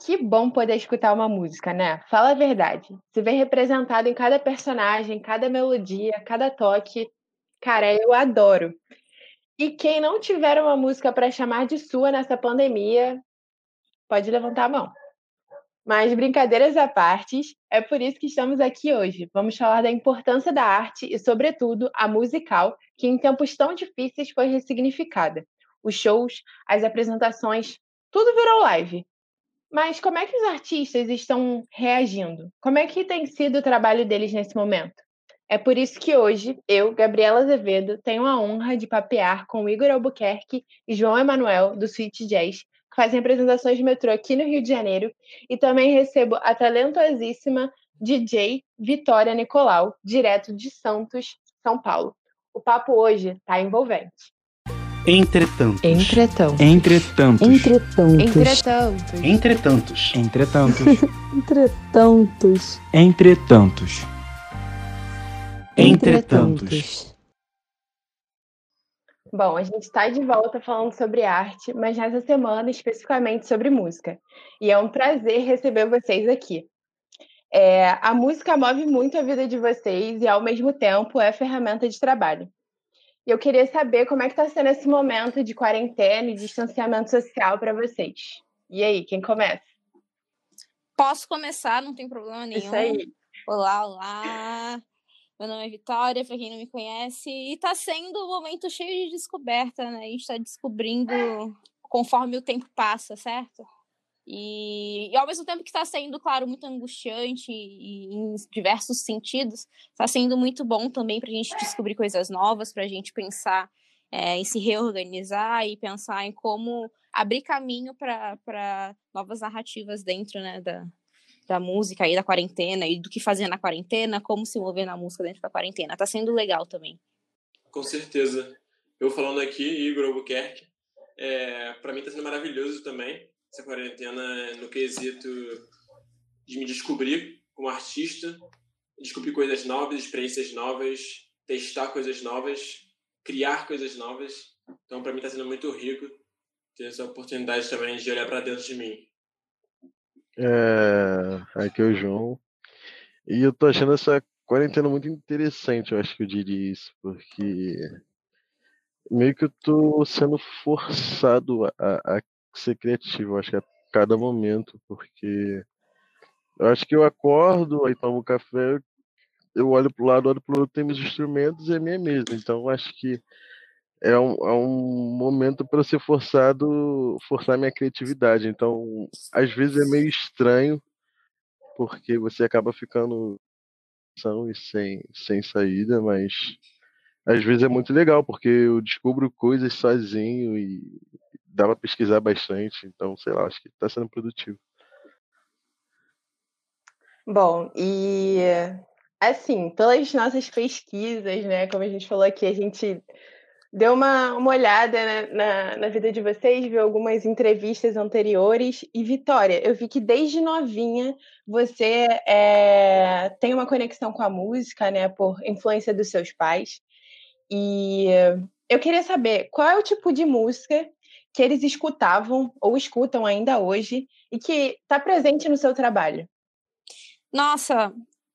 Que bom poder escutar uma música, né? Fala a verdade. Se vê representado em cada personagem, cada melodia, cada toque. Cara, eu adoro. E quem não tiver uma música para chamar de sua nessa pandemia, pode levantar a mão. Mas brincadeiras à parte, é por isso que estamos aqui hoje. Vamos falar da importância da arte e, sobretudo, a musical, que em tempos tão difíceis foi ressignificada. Os shows, as apresentações, tudo virou live. Mas como é que os artistas estão reagindo? Como é que tem sido o trabalho deles nesse momento? É por isso que hoje eu, Gabriela Azevedo, tenho a honra de papear com Igor Albuquerque e João Emanuel, do Sweet Jazz, que fazem apresentações de metrô aqui no Rio de Janeiro, e também recebo a talentosíssima DJ Vitória Nicolau, direto de Santos, São Paulo. O papo hoje está envolvente. Entretanto. Entretanto. Entretanto. Entretanto. Entretantos. Entretantos. Entretantos. Entretantos. Entretantos. Bom, a gente está de volta falando sobre arte, mas nessa semana especificamente sobre música. E é um prazer receber vocês aqui. É, a música move muito a vida de vocês e, ao mesmo tempo, é ferramenta de trabalho. E eu queria saber como é que está sendo esse momento de quarentena e distanciamento social para vocês. E aí, quem começa? Posso começar, não tem problema nenhum. Isso aí. Olá, olá. Meu nome é Vitória, para quem não me conhece, e está sendo um momento cheio de descoberta, né? A gente está descobrindo conforme o tempo passa, certo? E, e, ao mesmo tempo que está sendo, claro, muito angustiante e, e em diversos sentidos, está sendo muito bom também para a gente descobrir coisas novas, para a gente pensar é, em se reorganizar e pensar em como abrir caminho para novas narrativas dentro né, da, da música e da quarentena e do que fazer na quarentena, como se mover na música dentro da quarentena. Está sendo legal também. Com certeza. Eu falando aqui, Igor Albuquerque, é, para mim está sendo maravilhoso também essa quarentena no quesito de me descobrir como artista, descobrir coisas novas, experiências novas, testar coisas novas, criar coisas novas. Então, para mim, está sendo muito rico ter essa oportunidade também de olhar para dentro de mim. É, aqui é o João. E eu tô achando essa quarentena muito interessante, eu acho que eu diria isso, porque meio que eu tô sendo forçado a, a ser criativo, acho que a cada momento, porque eu acho que eu acordo, aí tomo café, eu olho pro lado, olho pro outro, tem meus instrumentos e é minha mesa. Então acho que é um, é um momento para ser forçado, forçar minha criatividade. Então, às vezes é meio estranho, porque você acaba ficando e sem, sem saída, mas às vezes é muito legal, porque eu descubro coisas sozinho e dá para pesquisar bastante, então, sei lá, acho que está sendo produtivo. Bom, e assim, pelas nossas pesquisas, né, como a gente falou aqui, a gente deu uma, uma olhada na, na, na, vida de vocês, viu algumas entrevistas anteriores. E, Vitória, eu vi que desde novinha você é, tem uma conexão com a música, né, por influência dos seus pais. E eu queria saber qual é o tipo de música que eles escutavam ou escutam ainda hoje e que está presente no seu trabalho? Nossa,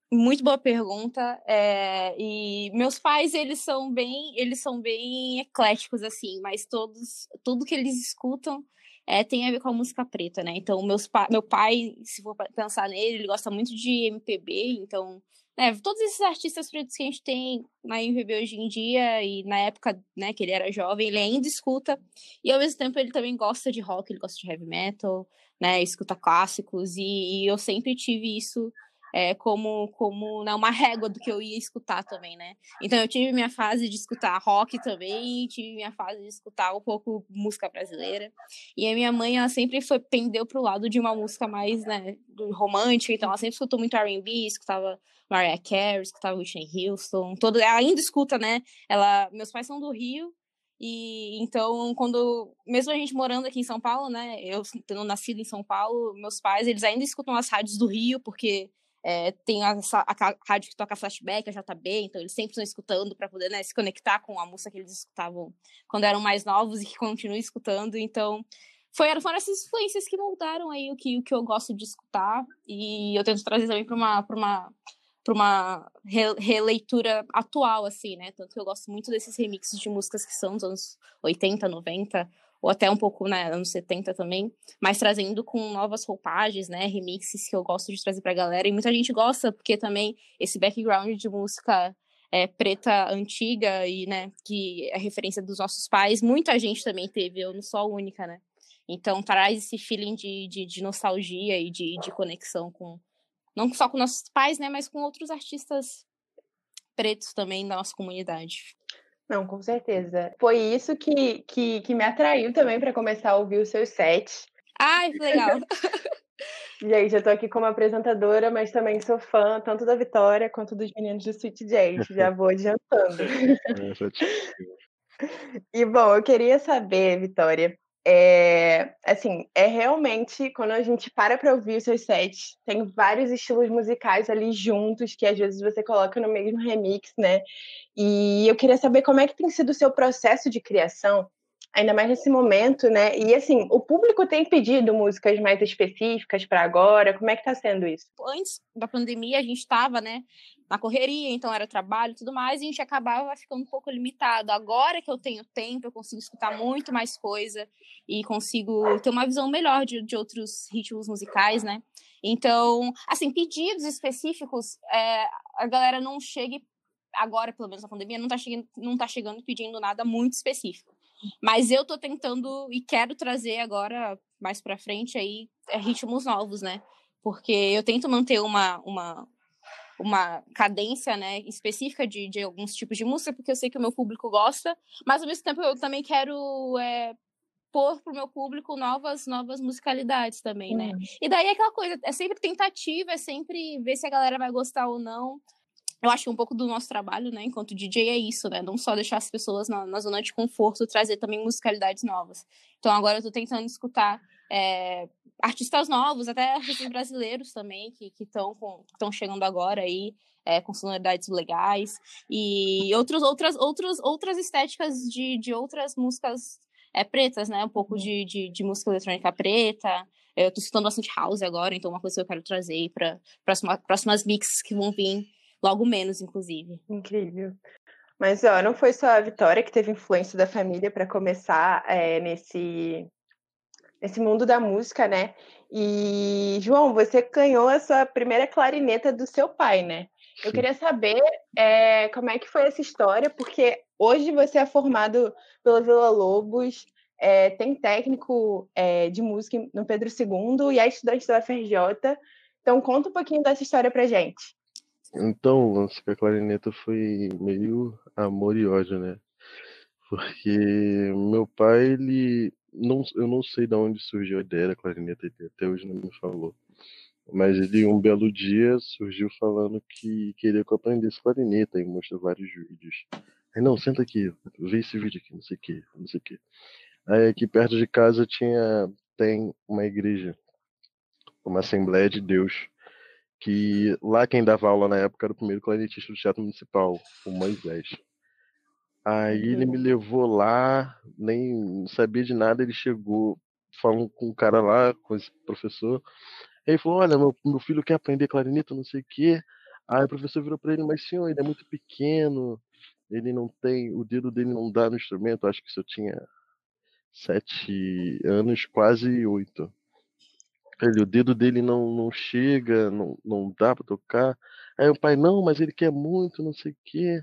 muito boa pergunta. É, e meus pais eles são bem, eles são bem ecléticos assim, mas todos, tudo que eles escutam é, tem a ver com a música preta, né? Então meus pa meu pai, se for pensar nele, ele gosta muito de MPB, então né, todos esses artistas pretos que a gente tem na MPB hoje em dia e na época, né, que ele era jovem, ele ainda escuta. E ao mesmo tempo ele também gosta de rock, ele gosta de heavy metal, né, escuta clássicos. E, e eu sempre tive isso é, como, como né, uma régua do que eu ia escutar também, né? Então eu tive minha fase de escutar rock também, tive minha fase de escutar um pouco música brasileira. E a minha mãe, ela sempre foi, pendeu pro lado de uma música mais, né, romântica, então ela sempre escutou muito R&B, escutava Mariah Carey, escutava Whitney Houston, todo, ela ainda escuta, né? Ela, meus pais são do Rio, e então, quando, mesmo a gente morando aqui em São Paulo, né, eu tendo nascido em São Paulo, meus pais, eles ainda escutam as rádios do Rio, porque é, tem a, a, a, rádio que toca flashback, a JB, então eles sempre estão escutando para poder né, se conectar com a música que eles escutavam quando eram mais novos e que continuam escutando. Então, foi, foram essas influências que moldaram aí o que, o que eu gosto de escutar. E eu tento trazer também para uma, pra uma, pra uma releitura atual, assim, né? Tanto que eu gosto muito desses remixes de músicas que são dos anos 80, 90, ou até um pouco, né, anos 70 também, mas trazendo com novas roupagens, né, remixes que eu gosto de trazer pra galera. E muita gente gosta, porque também esse background de música é, preta antiga e, né, que é referência dos nossos pais, muita gente também teve, eu não sou a única, né? Então traz esse feeling de, de, de nostalgia e de, de conexão com, não só com nossos pais, né, mas com outros artistas pretos também da nossa comunidade. Não, com certeza. Foi isso que, que, que me atraiu também para começar a ouvir os seus sets. Ai, que legal. Gente, eu tô aqui como apresentadora, mas também sou fã tanto da Vitória quanto dos meninos do Sweet Jade. Já vou adiantando. e bom, eu queria saber, Vitória, é, assim, é realmente quando a gente para para ouvir os seus sets, tem vários estilos musicais ali juntos que às vezes você coloca no mesmo remix, né? E eu queria saber como é que tem sido o seu processo de criação ainda mais nesse momento, né? E assim, o público tem pedido músicas mais específicas para agora. Como é que tá sendo isso? Antes da pandemia, a gente estava, né, na correria, então era trabalho e tudo mais, e a gente acabava ficando um pouco limitado. Agora que eu tenho tempo, eu consigo escutar muito mais coisa e consigo ter uma visão melhor de, de outros ritmos musicais, né? Então, assim, pedidos específicos, é, a galera não chega agora, pelo menos na pandemia, não tá chegando, não tá chegando pedindo nada muito específico. Mas eu tô tentando e quero trazer agora, mais pra frente, aí, é, ritmos novos, né? Porque eu tento manter uma, uma, uma cadência né, específica de, de alguns tipos de música, porque eu sei que o meu público gosta, mas ao mesmo tempo eu também quero é, pôr pro meu público novas novas musicalidades também, né? E daí é aquela coisa, é sempre tentativa, é sempre ver se a galera vai gostar ou não eu acho que um pouco do nosso trabalho, né, enquanto DJ é isso, né, não só deixar as pessoas na, na zona de conforto, trazer também musicalidades novas. Então agora eu tô tentando escutar é, artistas novos, até artistas brasileiros também, que estão chegando agora aí, é, com sonoridades legais, e outros, outras, outros, outras estéticas de, de outras músicas é, pretas, né, um pouco uhum. de, de, de música eletrônica preta, eu tô escutando bastante house agora, então é uma coisa que eu quero trazer para próxima, próximas mixes que vão vir logo menos, inclusive. Incrível. Mas ó, não foi só a Vitória que teve influência da família para começar é, nesse nesse mundo da música, né? E João, você ganhou a sua primeira clarineta do seu pai, né? Eu queria saber é, como é que foi essa história, porque hoje você é formado pela Vila Lobos, é, tem técnico é, de música no Pedro II e é estudante da UFRJ. Então conta um pouquinho dessa história pra gente. Então, o lance com a clarineta foi meio amor e ódio, né? Porque meu pai, ele. Não, eu não sei de onde surgiu a ideia da clarineta, ele até hoje não me falou. Mas ele, um belo dia, surgiu falando que queria que eu aprendesse clarineta e mostrou vários vídeos. Aí, não, senta aqui, vê esse vídeo aqui, não sei o que, não sei o que. Aí, aqui perto de casa tinha, tem uma igreja, uma Assembleia de Deus que lá quem dava aula na época era o primeiro clarinetista do Teatro Municipal, o Moisés. Aí ele me levou lá, nem sabia de nada, ele chegou falando com o cara lá, com esse professor. Ele falou: Olha, meu, meu filho quer aprender clarineta, não sei o quê. Aí o professor virou para ele: Mas senhor, ele é muito pequeno, ele não tem, o dedo dele não dá no instrumento. Acho que se eu tinha sete anos, quase oito. Ele, o dedo dele não, não chega, não, não dá para tocar. Aí o pai, não, mas ele quer muito, não sei o quê.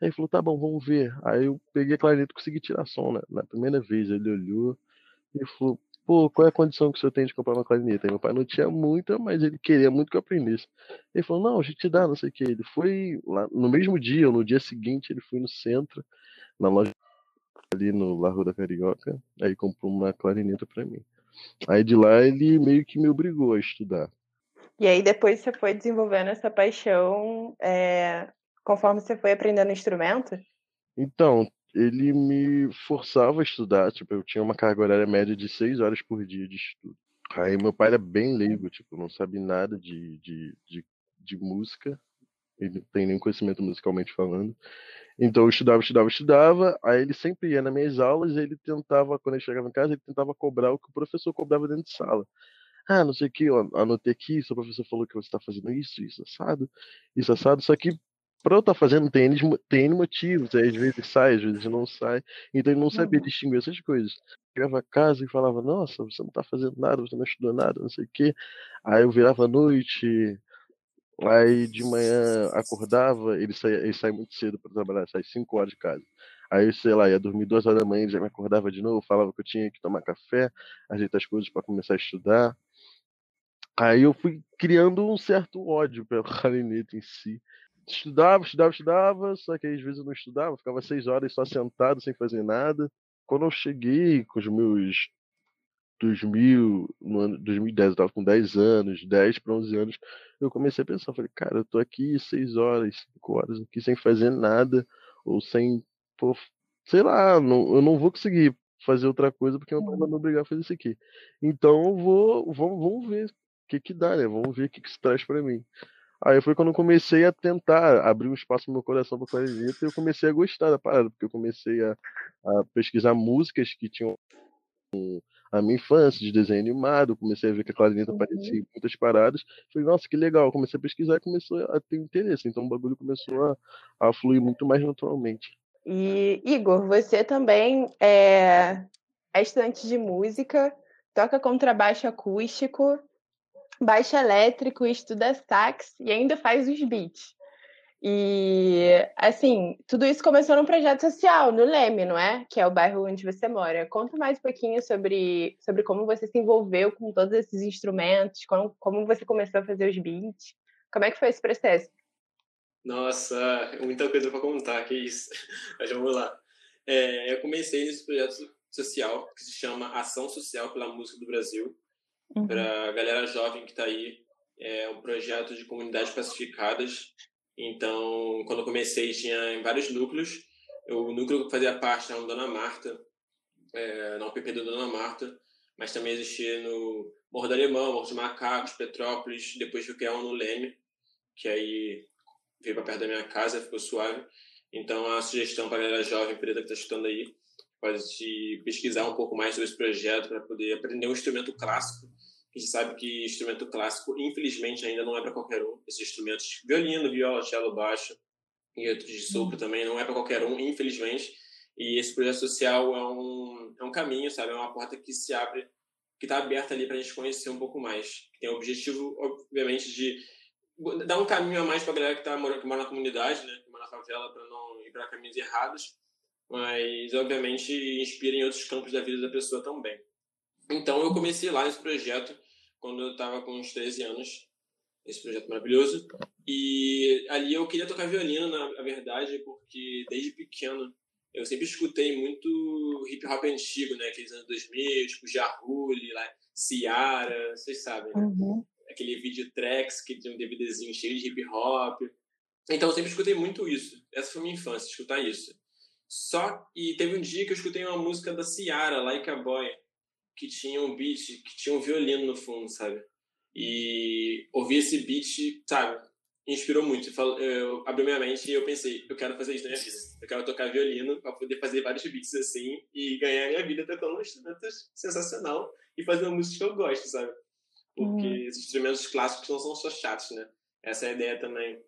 Aí ele falou, tá bom, vamos ver. Aí eu peguei a clarineta e consegui tirar som, né? Na primeira vez ele olhou e falou, pô, qual é a condição que o senhor tem de comprar uma clarineta? Aí meu pai não tinha muita, mas ele queria muito que eu aprendesse. Ele falou, não, a gente dá, não sei o que. Ele foi lá no mesmo dia, ou no dia seguinte, ele foi no centro, na loja ali no Largo da Carioca, aí comprou uma clarineta para mim. Aí de lá ele meio que me obrigou a estudar. E aí depois você foi desenvolvendo essa paixão é, conforme você foi aprendendo instrumento? Então, ele me forçava a estudar, tipo, eu tinha uma carga horária média de seis horas por dia de estudo. Aí meu pai era bem leigo, tipo, não sabe nada de, de, de, de música. ele não tem nenhum conhecimento musicalmente falando. Então eu estudava, estudava, estudava, aí ele sempre ia nas minhas aulas e ele tentava, quando ele chegava em casa, ele tentava cobrar o que o professor cobrava dentro de sala. Ah, não sei o que, eu anotei aqui, seu professor falou que você está fazendo isso, isso assado, isso assado, só que para eu estar tá fazendo tem tem motivos, aí às vezes sai, às vezes não sai, então ele não sabia uhum. distinguir essas coisas. Chegava a casa e falava, nossa, você não está fazendo nada, você não estudou nada, não sei o que. Aí eu virava à noite, Aí de manhã acordava, ele saía, ele saía muito cedo para trabalhar, saía 5 horas de casa. Aí, sei lá, ia dormir duas horas da manhã, ele já me acordava de novo, falava que eu tinha que tomar café, ajeitar as coisas para começar a estudar. Aí eu fui criando um certo ódio pelo clarinete em si. Estudava, estudava, estudava, só que às vezes eu não estudava, ficava seis horas só sentado, sem fazer nada. Quando eu cheguei com os meus 2000, no ano 2010, eu tava com 10 anos, 10 para 11 anos, eu comecei a pensar, falei, cara, eu tô aqui 6 horas, 5 horas aqui sem fazer nada, ou sem, pô, sei lá, não, eu não vou conseguir fazer outra coisa porque meu pai vai me obrigar a fazer isso aqui. Então eu vou, vamos, vamos ver o que que dá, né? Vamos ver o que que se traz para mim. Aí foi quando eu comecei a tentar abrir um espaço no meu coração para clarineta e eu comecei a gostar da parada, porque eu comecei a, a pesquisar músicas que tinham a minha infância de desenho animado, comecei a ver que a clarineta uhum. aparecia em muitas paradas. Falei, nossa, que legal. Comecei a pesquisar e começou a ter interesse. Então o bagulho começou a, a fluir muito mais naturalmente. E, Igor, você também é, é estudante de música, toca contrabaixo acústico, baixo elétrico, estuda sax e ainda faz os beats. E, assim, tudo isso começou num projeto social, no Leme, não é? Que é o bairro onde você mora. Conta mais um pouquinho sobre, sobre como você se envolveu com todos esses instrumentos, como, como você começou a fazer os beats. Como é que foi esse processo? Nossa, muita coisa para contar, que isso. Mas vamos lá. É, eu comecei nesse projeto social que se chama Ação Social pela Música do Brasil, uhum. para a galera jovem que está aí. É um projeto de comunidades pacificadas então, quando eu comecei, tinha vários núcleos. O núcleo que fazia parte era o Dona Marta, é, na UPP do Dona Marta, mas também existia no Morro do Alemão, Morro dos Macacos, Petrópolis, depois fui criar um no Leme, que aí veio para perto da minha casa, ficou suave. Então, a sugestão para a galera jovem preta que está escutando aí, pode pesquisar um pouco mais sobre esse projeto para poder aprender um instrumento clássico a gente sabe que instrumento clássico, infelizmente, ainda não é para qualquer um. Esses instrumentos, violino, viola, cello, baixo e outros de sopro também, não é para qualquer um, infelizmente. E esse projeto social é um, é um caminho, sabe? É uma porta que se abre, que está aberta ali para a gente conhecer um pouco mais. Tem o objetivo, obviamente, de dar um caminho a mais para a galera que, tá, que mora na comunidade, né? Que mora na favela, para não ir para caminhos errados. Mas, obviamente, inspira em outros campos da vida da pessoa também. Então eu comecei lá nesse projeto quando eu estava com uns 13 anos, esse projeto maravilhoso. E ali eu queria tocar violino, na verdade, porque desde pequeno eu sempre escutei muito hip hop antigo, né? Aqueles anos 2000, tipo Jarulli, lá, Ciara, vocês sabem, né? Uhum. Aquele vídeo tracks que tinha um DVDzinho cheio de hip hop. Então eu sempre escutei muito isso. Essa foi minha infância, escutar isso. Só e teve um dia que eu escutei uma música da Ciara, Like a Boy que tinha um beat, que tinha um violino no fundo, sabe? E ouvir esse beat, sabe, inspirou muito. Eu abri minha mente e eu pensei, eu quero fazer isso na minha vida. Eu quero tocar violino para poder fazer vários beats assim e ganhar minha vida tocando um instrumento sensacional e fazer uma música que eu gosto, sabe? Porque uhum. esses instrumentos clássicos não são só chatos, né? Essa é a ideia também.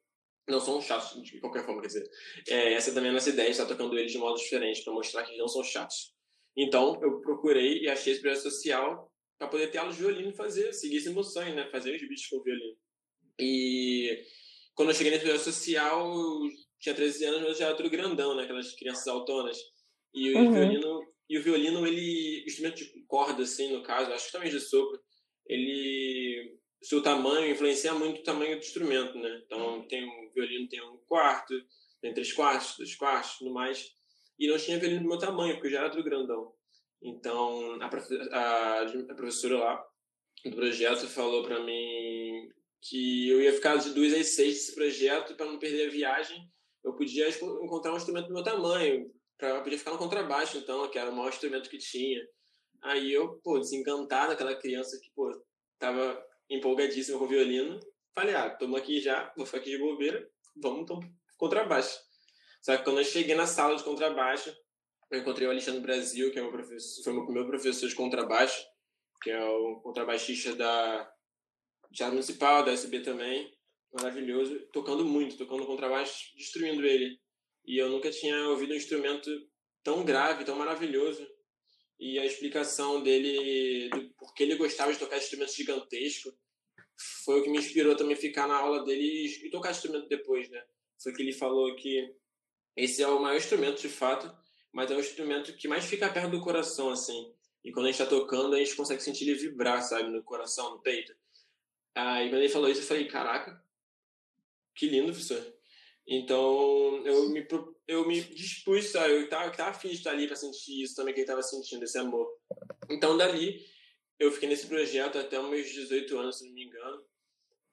Não são chatos de qualquer forma, quer dizer. É, essa também é a nossa ideia, estar tocando eles de modo diferente, para mostrar que eles não são chatos. Então, eu procurei e achei esse projeto social para poder ter aulas de violino e fazer, seguir esse meu sonho, né? Fazer os bichos com violino. E quando eu cheguei nesse projeto social, eu tinha 13 anos, mas já era tudo grandão, né? Aquelas crianças autonas. E uhum. o violino, e o violino, ele, instrumento de corda, assim, no caso, acho que também de sopro, ele, seu tamanho influencia muito o tamanho do instrumento, né? Então, tem um violino tem um quarto, tem três quartos, dois quartos, tudo mais e não tinha violino do meu tamanho, porque eu já era tudo grandão. Então, a, a, a professora lá do projeto falou para mim que eu ia ficar de duas às seis desse projeto para não perder a viagem. Eu podia encontrar um instrumento do meu tamanho, para poder ficar no contrabaixo, então, que era o maior instrumento que tinha. Aí eu, pô, desencantado, aquela criança que, pô, tava empolgadíssima com o violino, falei, ah, toma aqui já, vou ficar aqui de bobeira, vamos então contrabaixo. Só que quando eu cheguei na sala de contrabaixo, eu encontrei o Alexandre Brasil, que é meu professor, foi meu professor de contrabaixo, que é o contrabaixista da Teatro Municipal, da SB também, maravilhoso, tocando muito, tocando contrabaixo, destruindo ele. E eu nunca tinha ouvido um instrumento tão grave, tão maravilhoso. E a explicação dele, do porquê ele gostava de tocar instrumentos gigantescos, foi o que me inspirou também ficar na aula dele e tocar instrumento depois, né? Foi que ele falou que esse é o maior instrumento, de fato, mas é o instrumento que mais fica perto do coração, assim. E quando a gente está tocando, a gente consegue sentir ele vibrar, sabe? No coração, no peito. Aí quando ele falou isso, eu falei, caraca, que lindo, professor. Então, eu me, eu me dispus, sabe? Eu tava, tava afim de estar ali para sentir isso também, que ele tava sentindo, esse amor. Então, dali, eu fiquei nesse projeto até meus 18 anos, se não me engano.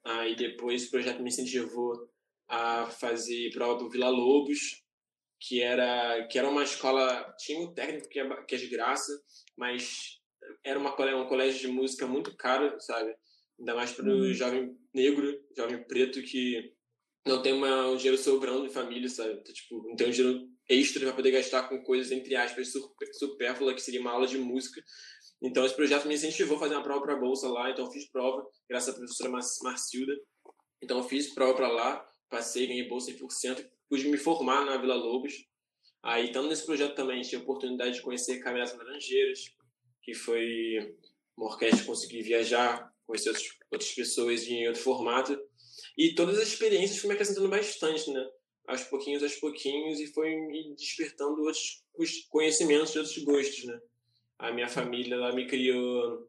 Aí depois o projeto me incentivou a fazer prova do Vila Lobos, que era que era uma escola tinha um técnico que é, que é de graça mas era uma um colégio de música muito caro sabe? Ainda mais para o uhum. jovem negro jovem preto que não tem uma, um dinheiro sobrando de família sabe? Então, tipo não tem um dinheiro extra para poder gastar com coisas entre aspas supérfluas que seria uma aula de música. Então esse projeto me incentivou a fazer uma prova para bolsa lá então eu fiz prova graças à professora Marcilda. Então eu fiz prova para lá passei ganhei bolsa 100% pude me formar na Vila Lobos. Aí, estando nesse projeto também, tive a oportunidade de conhecer Caminhadas Laranjeiras, que foi uma orquestra que consegui viajar, conhecer outras pessoas em outro formato. E todas as experiências foram me acrescentando bastante, né? Aos pouquinhos, aos pouquinhos, e foi me despertando outros conhecimentos outros gostos, né? A minha família lá me criou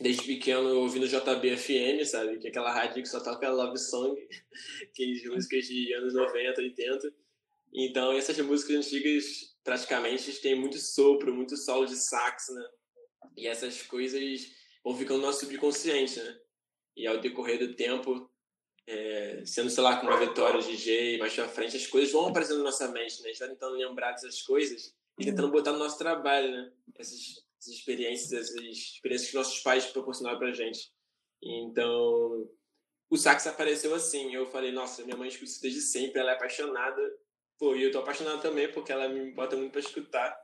desde pequeno ouvindo JBFM, sabe? Que é aquela rádio que só toca love song, que é músicas de anos 90, 80. Então, essas músicas antigas praticamente têm muito sopro, muito solo de sax, né? E essas coisas vão ficando no nosso subconsciente, né? E ao decorrer do tempo, é, sendo, sei lá, com uma Vitória DJ mais pra frente, as coisas vão aparecendo na nossa mente, né? A gente tá tentando lembrar dessas coisas e tentando botar no nosso trabalho, né? Essas essas experiências, essas experiências que nossos pais proporcionaram pra gente. Então, o sax apareceu assim. Eu falei, nossa, minha mãe escuta isso desde sempre, ela é apaixonada. Pô, e eu tô apaixonado também, porque ela me bota muito pra escutar.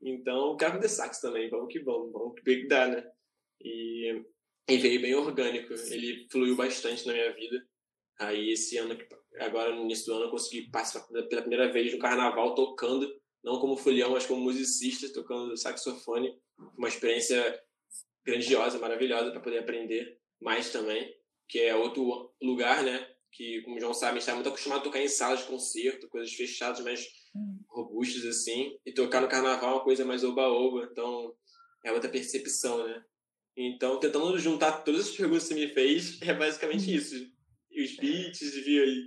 Então, eu quero de sax também, vamos que vamos, vamos que dá, né? E, e veio bem orgânico, ele fluiu bastante na minha vida. Aí, esse ano, agora no início do ano, eu consegui participar pela primeira vez no carnaval tocando, não como folião, mas como musicista, tocando saxofone uma experiência grandiosa, maravilhosa para poder aprender mais também, que é outro lugar, né? Que, como o João sabe, a gente está muito acostumado a tocar em salas de concerto, coisas fechadas, mas hum. robustas assim, e tocar no carnaval é uma coisa mais oba-oba, então é outra percepção, né? Então, tentando juntar todas as perguntas que você me fez, é basicamente hum. isso. Os beats,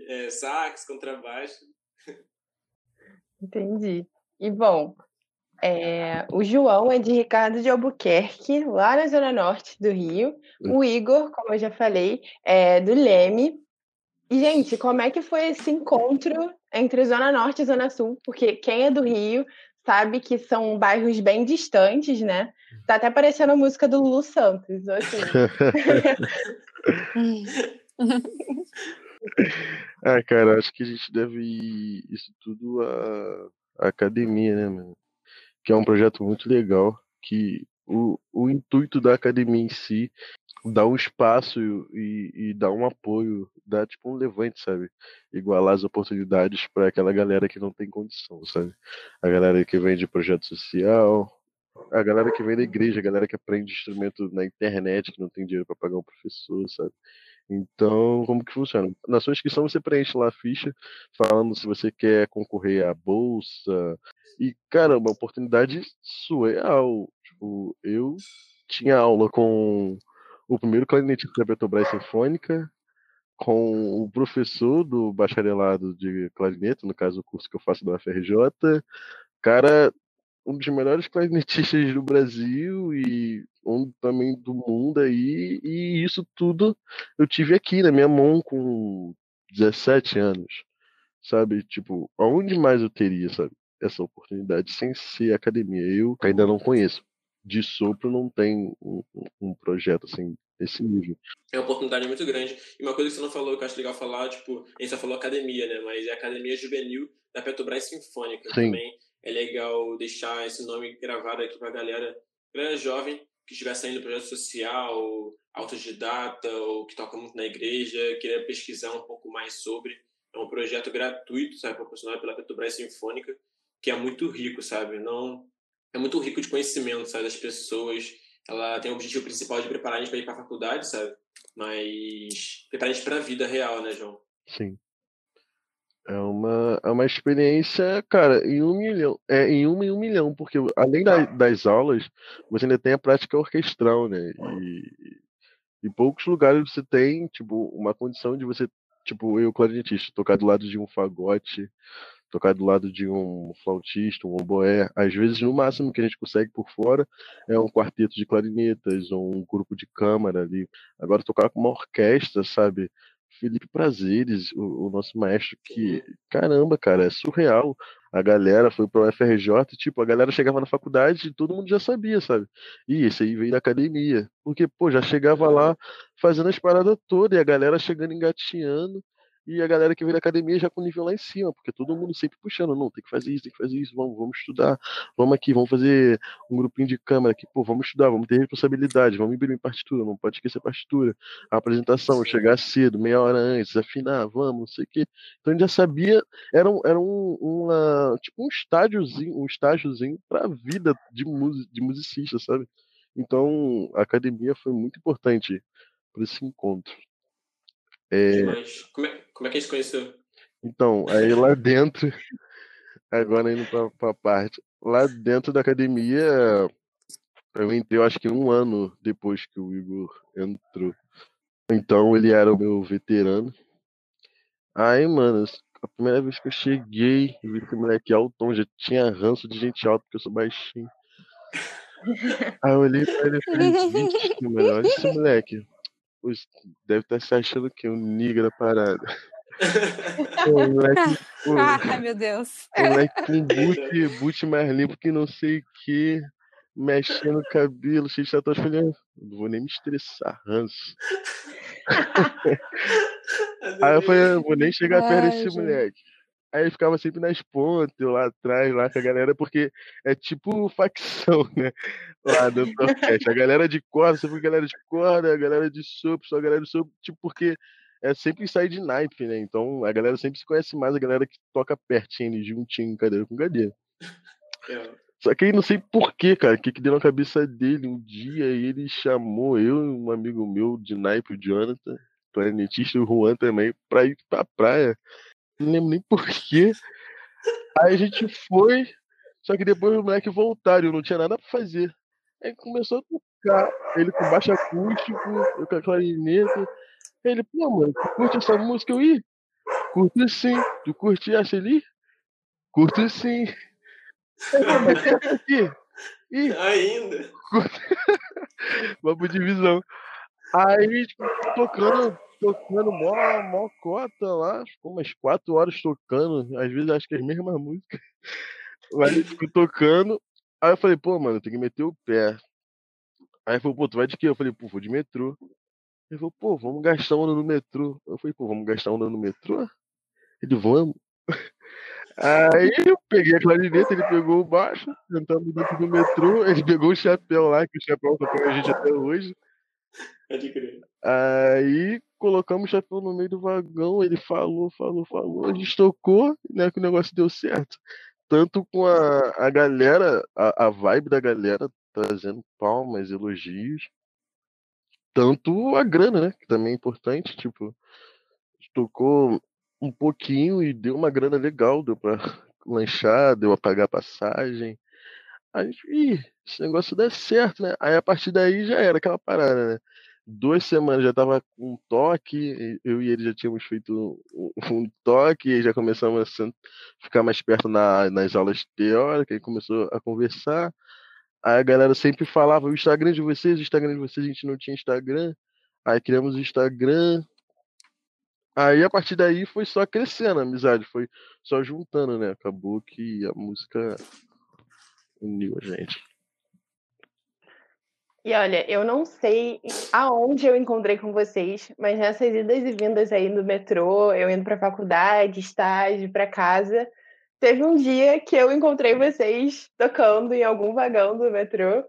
é, sax, contrabaixo. Entendi. E bom, é, o João é de Ricardo de Albuquerque, lá na Zona Norte do Rio. O Igor, como eu já falei, é do Leme. E, gente, como é que foi esse encontro entre Zona Norte e Zona Sul? Porque quem é do Rio sabe que são bairros bem distantes, né? Tá até parecendo a música do Lulu Santos, assim. ah, cara, acho que a gente deve ir isso tudo à academia, né, mano? Que é um projeto muito legal, que o, o intuito da academia em si dá um espaço e, e dá um apoio, dá tipo um levante, sabe? Igualar as oportunidades para aquela galera que não tem condição, sabe? A galera que vem de projeto social, a galera que vem da igreja, a galera que aprende instrumento na internet, que não tem dinheiro para pagar um professor, sabe? Então, como que funciona? Na sua inscrição você preenche lá a ficha, falando se você quer concorrer à bolsa. E, cara, uma oportunidade surreal. Tipo, eu tinha aula com o primeiro clarinetista da Petrobras Sinfônica, com o professor do bacharelado de clarinete, no caso o curso que eu faço da UFRJ. Cara, um dos melhores clarinetistas do Brasil e um também do mundo aí, e isso tudo eu tive aqui na minha mão com 17 anos, sabe? Tipo, aonde mais eu teria, sabe? Essa oportunidade sem ser academia. Eu ainda não conheço. De sopro não tem um, um projeto assim nesse nível. É uma oportunidade muito grande. E uma coisa que você não falou, que eu acho legal falar, tipo, a gente só falou academia, né? Mas é a Academia Juvenil da Petrobras Sinfônica. Sim. Também é legal deixar esse nome gravado aqui pra galera, galera jovem que estiver saindo do projeto social, autodidata ou que toca muito na igreja, queria pesquisar um pouco mais sobre. É um projeto gratuito, sabe, proporcionado pela Petrobras Sinfônica, que é muito rico, sabe? Não é muito rico de conhecimento, sabe, das pessoas. Ela tem o objetivo principal de preparar a gente para ir para a faculdade, sabe? Mas preparar a gente para a vida real, né, João? Sim. É uma, é uma experiência, cara, em um milhão. É em uma em um milhão, porque além da, das aulas, você ainda tem a prática orquestral, né? E, em poucos lugares você tem, tipo, uma condição de você, tipo, eu, clarinetista, tocar do lado de um fagote, tocar do lado de um flautista, um oboé. Às vezes, no máximo que a gente consegue por fora é um quarteto de clarinetas ou um grupo de câmara ali. Agora, tocar com uma orquestra, sabe? Felipe Prazeres, o, o, nosso maestro, que, caramba, cara, é surreal. A galera foi pro FRJ, tipo, a galera chegava na faculdade e todo mundo já sabia, sabe? E esse aí veio da academia. Porque, pô, já chegava lá fazendo as paradas todas e a galera chegando engatinhando e a galera que veio da academia já com o nível lá em cima, porque todo mundo sempre puxando, não, tem que fazer isso, tem que fazer isso, vamos, vamos estudar, vamos aqui, vamos fazer um grupinho de câmera aqui, pô, vamos estudar, vamos ter responsabilidade, vamos imprimir partitura, não pode esquecer partitura, a apresentação, chegar cedo, meia hora antes, afinar, vamos, não sei o quê. Então a gente já sabia, era um, era um uma, tipo um estágiozinho, um estágiozinho pra vida de, music, de musicista, sabe? Então a academia foi muito importante para esse encontro. É... Como, é, como é que a gente conheceu? Então, aí lá dentro, agora indo pra, pra parte, lá dentro da academia, eu entrei, eu acho que um ano depois que o Igor entrou. Então ele era o meu veterano. Aí, mano, a primeira vez que eu cheguei e vi esse moleque altão, já tinha ranço de gente alta, porque eu sou baixinho. Aí eu olhei pra ele e falei, 20, mano, olha esse moleque deve estar tá se achando que é um nigga da parada. Pô, moleque, pô, Ai, meu Deus. Moleque com boot, boot mais limpo que não sei o que, mexendo o cabelo, cheio de tatuagem. Falei, ah, não vou nem me estressar, ranço. Aí eu falei, não vou nem chegar perto desse moleque. Aí ficava sempre nas pontas, eu lá atrás, lá com a galera, porque é tipo facção, né? Lá do Torquete. A galera de corda, sempre a galera de corda, a galera de sopro, só a galera de sopro, tipo, porque é sempre sair de naipe, né? Então a galera sempre se conhece mais, a galera que toca pertinho, juntinho, cadeira com cadeira. É. Só que aí não sei porquê, cara, o que, que deu na cabeça dele. Um dia ele chamou eu e um amigo meu de naipe, o Jonathan, planetista, o Juan também, pra ir pra praia não lembro nem porquê. Aí a gente foi, só que depois o moleque voltaram, eu não tinha nada pra fazer. Aí começou a tocar, ele com baixo acústico, eu com a clarineta. Ele, pô, mano, tu curte essa música? Eu, ih, curto sim. Tu curte essa ali? Curto sim. Aí? Ih, Ainda. Vamos divisão. Aí, tipo, tocando tocando mó, mó cota lá, ficou umas quatro horas tocando, às vezes acho que as mesmas músicas. Mas ficou tocando. Aí eu falei, pô, mano, tem que meter o pé. Aí falou, pô, tu vai de quê? Eu falei, pô, vou de metrô. Ele falou, pô, vamos gastar onda no metrô. Eu falei, pô, vamos gastar onda no metrô? Ele, vamos. Aí eu peguei a clarineta, ele pegou o baixo, sentamos dentro do metrô, ele pegou o chapéu lá, que o chapéu tá com a gente até hoje. Pode crer. Aí colocamos o chapéu no meio do vagão, ele falou, falou, falou, a gente tocou, né, que o negócio deu certo. Tanto com a, a galera, a, a vibe da galera trazendo palmas, elogios, tanto a grana, né, que também é importante, tipo, tocou um pouquinho e deu uma grana legal, deu pra lanchar, deu a pagar passagem. A gente, ih, esse negócio dá certo, né? Aí a partir daí já era aquela parada, né? Duas semanas já estava com um toque, eu e ele já tínhamos feito um, toque, e já começamos a ficar mais perto na, nas aulas teóricas, e começou a conversar. Aí a galera sempre falava, o Instagram de vocês, o Instagram de vocês, a gente não tinha Instagram. Aí criamos o Instagram. Aí a partir daí foi só crescendo a amizade, foi só juntando, né? Acabou que a música uniu a gente. E olha, eu não sei aonde eu encontrei com vocês, mas nessas idas e vindas aí no metrô, eu indo para faculdade, estágio, para casa, teve um dia que eu encontrei vocês tocando em algum vagão do metrô.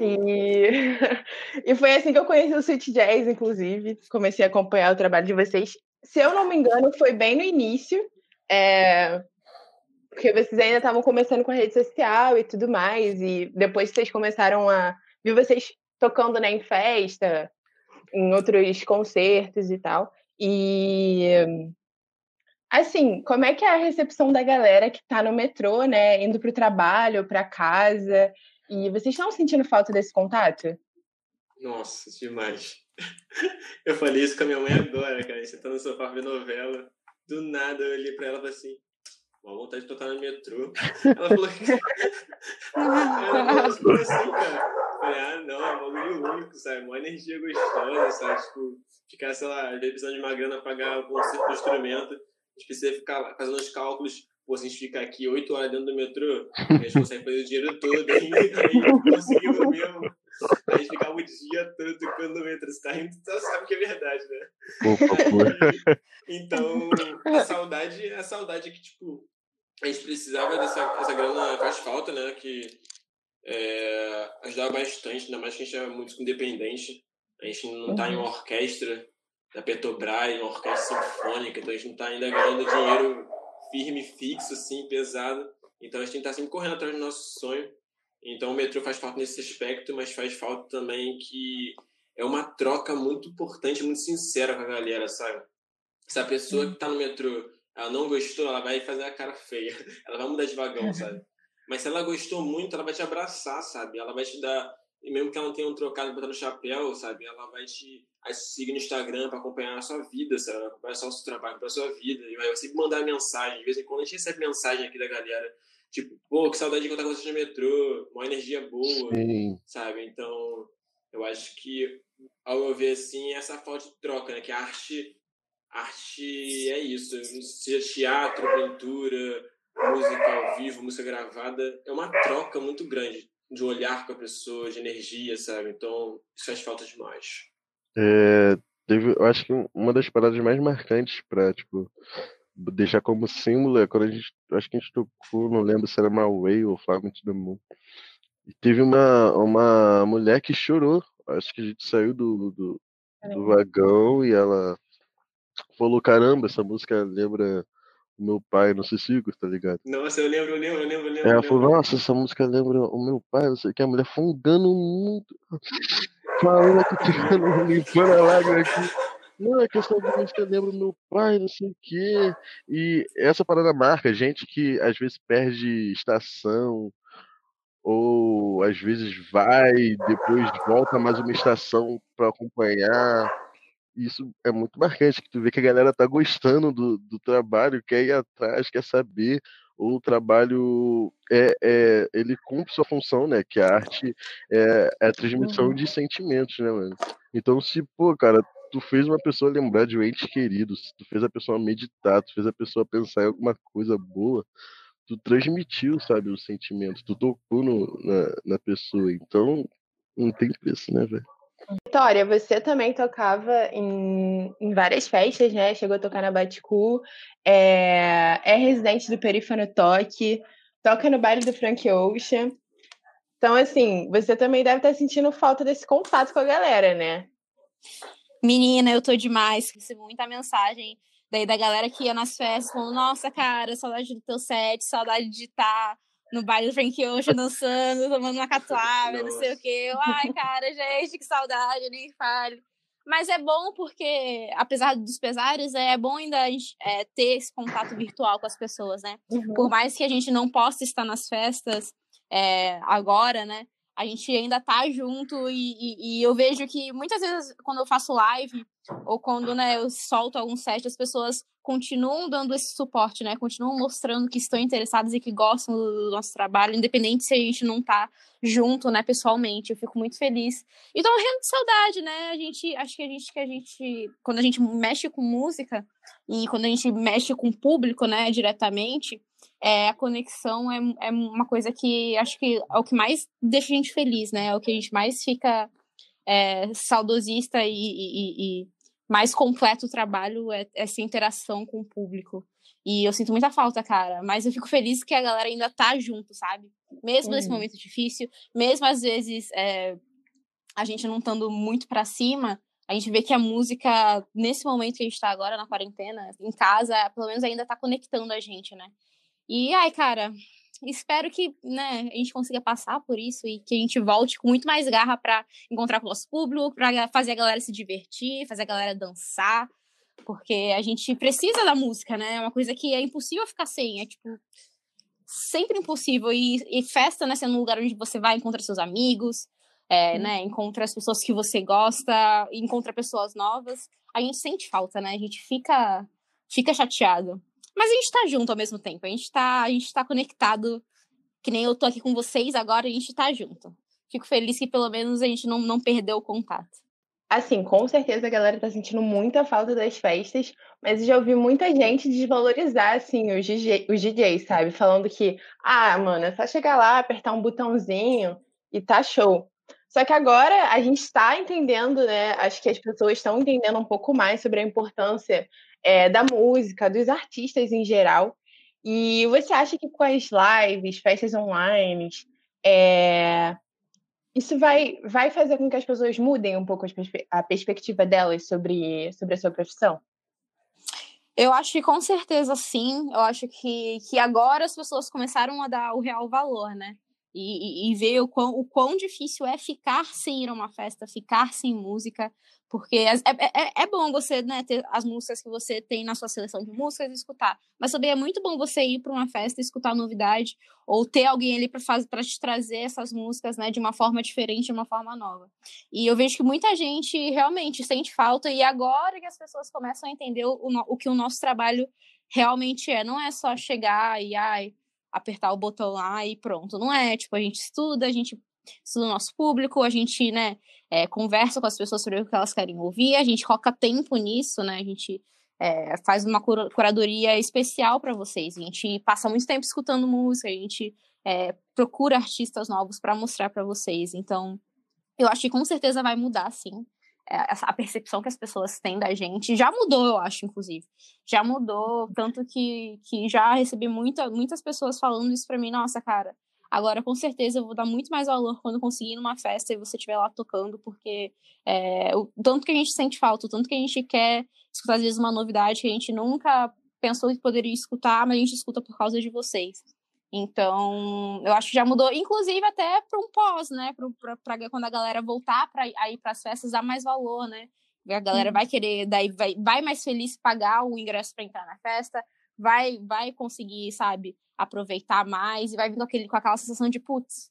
E... e foi assim que eu conheci o Sweet Jazz, inclusive. Comecei a acompanhar o trabalho de vocês. Se eu não me engano, foi bem no início. É... Porque vocês ainda estavam começando com a rede social e tudo mais. E depois vocês começaram a. Vi vocês tocando né, em festa, em outros concertos e tal. E. Assim, como é que é a recepção da galera que está no metrô, né? Indo para o trabalho, para casa. E vocês estão sentindo falta desse contato? Nossa, demais. Eu falei isso com a minha mãe agora, cara. Você tá no sofá vendo novela. Do nada eu olhei pra ela e falei assim: uma vontade de tocar no metrô. Ela falou ela falou assim, cara. Falei, ah, não, é um bagulho único, sabe? Uma energia gostosa, sabe? Tipo, ficar, sei lá, precisando de uma grana pra pagar o concerto do instrumento. A gente precisa ficar fazendo os cálculos pô, se a gente ficar aqui oito horas dentro do metrô, a gente consegue fazer o dinheiro todo, aí, aí conseguimos mesmo. A gente ficava o dia todo tocando no metrô. Você tá rindo, você sabe que é verdade, né? então, a saudade, a saudade é que, tipo, a gente precisava dessa essa grana, faz falta, né? Que é, ajudava bastante, ainda mais que a gente é músico independente. A gente não tá em uma uhum. orquestra da Petrobras, uma orquestra sinfônica, então a gente não tá ainda ganhando dinheiro firme, fixo, assim, pesado. Então a gente tem que estar sempre correndo atrás do nosso sonho. Então o metrô faz falta nesse aspecto, mas faz falta também que é uma troca muito importante, muito sincera com a galera, sabe? Se a pessoa que está no metrô ela não gostou, ela vai fazer a cara feia. Ela vai mudar de vagão, sabe? Mas se ela gostou muito, ela vai te abraçar, sabe? Ela vai te dar. E mesmo que ela não tenha um trocado botar no chapéu, sabe? Ela vai te Aí siga no Instagram para acompanhar a sua vida, sabe? Acompanhar só o seu trabalho, para a sua vida. E vai você mandar mensagem. De vez em quando a gente recebe mensagem aqui da galera. Tipo, pô, que saudade de contar com vocês no metrô. Uma energia boa, Sim. sabe? Então, eu acho que, ao eu ver assim, essa falta de troca, né? Que a arte, arte é isso. Seja teatro, pintura, música ao vivo, música gravada. É uma troca muito grande de olhar com a pessoa, de energia, sabe? Então, isso faz falta demais. É, teve, eu acho que uma das paradas mais marcantes para tipo, deixar como símbolo é quando a gente. Acho que a gente tocou, não lembro se era My Way ou to the Moon. E teve uma, uma mulher que chorou. Acho que a gente saiu do, do, do vagão e ela falou: caramba, essa música lembra meu pai, não sei se tá ligado? Nossa, eu lembro, eu lembro, eu lembro, eu lembro. Ela falou, nossa, essa música lembra o meu pai, não sei o que, a mulher fungando muito falando aqui, tirando, limpando a lágrima aqui. Não, é questão de música lembra meu pai, não sei o quê. E essa parada marca gente que às vezes perde estação, ou às vezes vai, depois volta mais uma estação para acompanhar. Isso é muito marcante, que tu vê que a galera tá gostando do, do trabalho, quer ir atrás, quer saber o trabalho é, é, ele cumpre sua função, né? Que a arte é, é a transmissão uhum. de sentimentos, né, mano? Então, se, pô, cara, tu fez uma pessoa lembrar de um ente querido, tu fez a pessoa meditar, tu fez a pessoa pensar em alguma coisa boa, tu transmitiu, sabe, o sentimento, tu tocou no, na, na pessoa. Então, não tem preço, né, velho? Vitória, você também tocava em, em várias festas, né? Chegou a tocar na Baticu, é, é residente do Perífano Toque, toca no baile do Frank Ocean. Então, assim, você também deve estar sentindo falta desse contato com a galera, né? Menina, eu tô demais, recebi muita mensagem daí da galera que ia nas festas, falando, nossa, cara, saudade do teu set, saudade de estar no baile do Frank Ocean dançando, tomando uma catuaba, não sei o quê. Eu, Ai, cara, gente, que saudade, nem fale. Mas é bom porque, apesar dos pesares, é bom ainda é, ter esse contato virtual com as pessoas, né? Uhum. Por mais que a gente não possa estar nas festas é, agora, né? A gente ainda tá junto e, e, e, eu vejo que muitas vezes quando eu faço live ou quando né, eu solto algum set, as pessoas continuam dando esse suporte, né? Continuam mostrando que estão interessadas e que gostam do nosso trabalho, independente se a gente não tá junto, né, pessoalmente. Eu fico muito feliz. E tô morrendo de saudade, né? A gente, acho que a gente que a gente, quando a gente mexe com música e quando a gente mexe com o público, né, diretamente, é, a conexão é, é uma coisa que acho que é o que mais deixa a gente feliz, né? É o que a gente mais fica é, saudosista e, e, e, mais completo o trabalho é essa interação com o público. E eu sinto muita falta, cara. Mas eu fico feliz que a galera ainda tá junto, sabe? Mesmo uhum. nesse momento difícil, mesmo às vezes é, a gente não estando muito para cima, a gente vê que a música, nesse momento que a gente tá agora na quarentena, em casa, pelo menos ainda tá conectando a gente, né? E, ai, cara, espero que né, a gente consiga passar por isso e que a gente volte com muito mais garra para encontrar com o nosso público, para fazer a galera se divertir, fazer a galera dançar, porque a gente precisa da música, né? É uma coisa que é impossível ficar sem, é tipo sempre impossível e, e festa, né, sendo um lugar onde você vai encontrar seus amigos, é, hum. né, encontra as pessoas que você gosta, encontra pessoas novas, a gente sente falta, né? A gente fica fica chateado. Mas a gente tá junto ao mesmo tempo. A gente tá, a gente tá conectado. Que nem eu tô aqui com vocês agora, a gente tá junto. Fico feliz que pelo menos a gente não, não perdeu o contato. Assim, com certeza a galera tá sentindo muita falta das festas, mas já ouvi muita gente desvalorizar, assim, os, DJ, os DJs, sabe? Falando que, ah, mano, é só chegar lá, apertar um botãozinho e tá show. Só que agora a gente está entendendo, né? Acho que as pessoas estão entendendo um pouco mais sobre a importância é, da música, dos artistas em geral. E você acha que com as lives, festas online, é, isso vai, vai fazer com que as pessoas mudem um pouco a perspectiva delas sobre, sobre a sua profissão? Eu acho que com certeza sim. Eu acho que, que agora as pessoas começaram a dar o real valor, né? E, e, ver o quão, o quão difícil é ficar sem ir a uma festa, ficar sem música, porque é, é, é, é bom você né, ter as músicas que você tem na sua seleção de músicas e escutar. Mas também é muito bom você ir para uma festa e escutar novidade, ou ter alguém ali para te trazer essas músicas né, de uma forma diferente, de uma forma nova. E eu vejo que muita gente realmente sente falta, e agora que as pessoas começam a entender o, o que o nosso trabalho realmente é. Não é só chegar e ai, apertar o botão lá e pronto. Não é. Tipo, a gente estuda, a gente estuda o nosso público, a gente, né, é, conversa com as pessoas sobre o que elas querem ouvir, a gente coloca tempo nisso, né, a gente é, faz uma curadoria especial para vocês, a gente passa muito tempo escutando música, a gente é, procura artistas novos para mostrar para vocês, então eu acho que com certeza vai mudar, sim, a percepção que as pessoas têm da gente já mudou, eu acho, inclusive. Já mudou, tanto que, que já recebi muita, muitas pessoas falando isso para mim, nossa, cara, Agora, com certeza, eu vou dar muito mais valor quando conseguir ir numa festa e você estiver lá tocando, porque é, o tanto que a gente sente falta, o tanto que a gente quer escutar, às vezes, uma novidade que a gente nunca pensou que poderia escutar, mas a gente escuta por causa de vocês. Então, eu acho que já mudou, inclusive até para um pós, né? Para quando a galera voltar para ir para as festas, dar mais valor, né? A galera vai querer, daí vai, vai mais feliz pagar o ingresso para entrar na festa, vai, vai conseguir, sabe, aproveitar mais e vai vindo aquele, com aquela sensação de putz,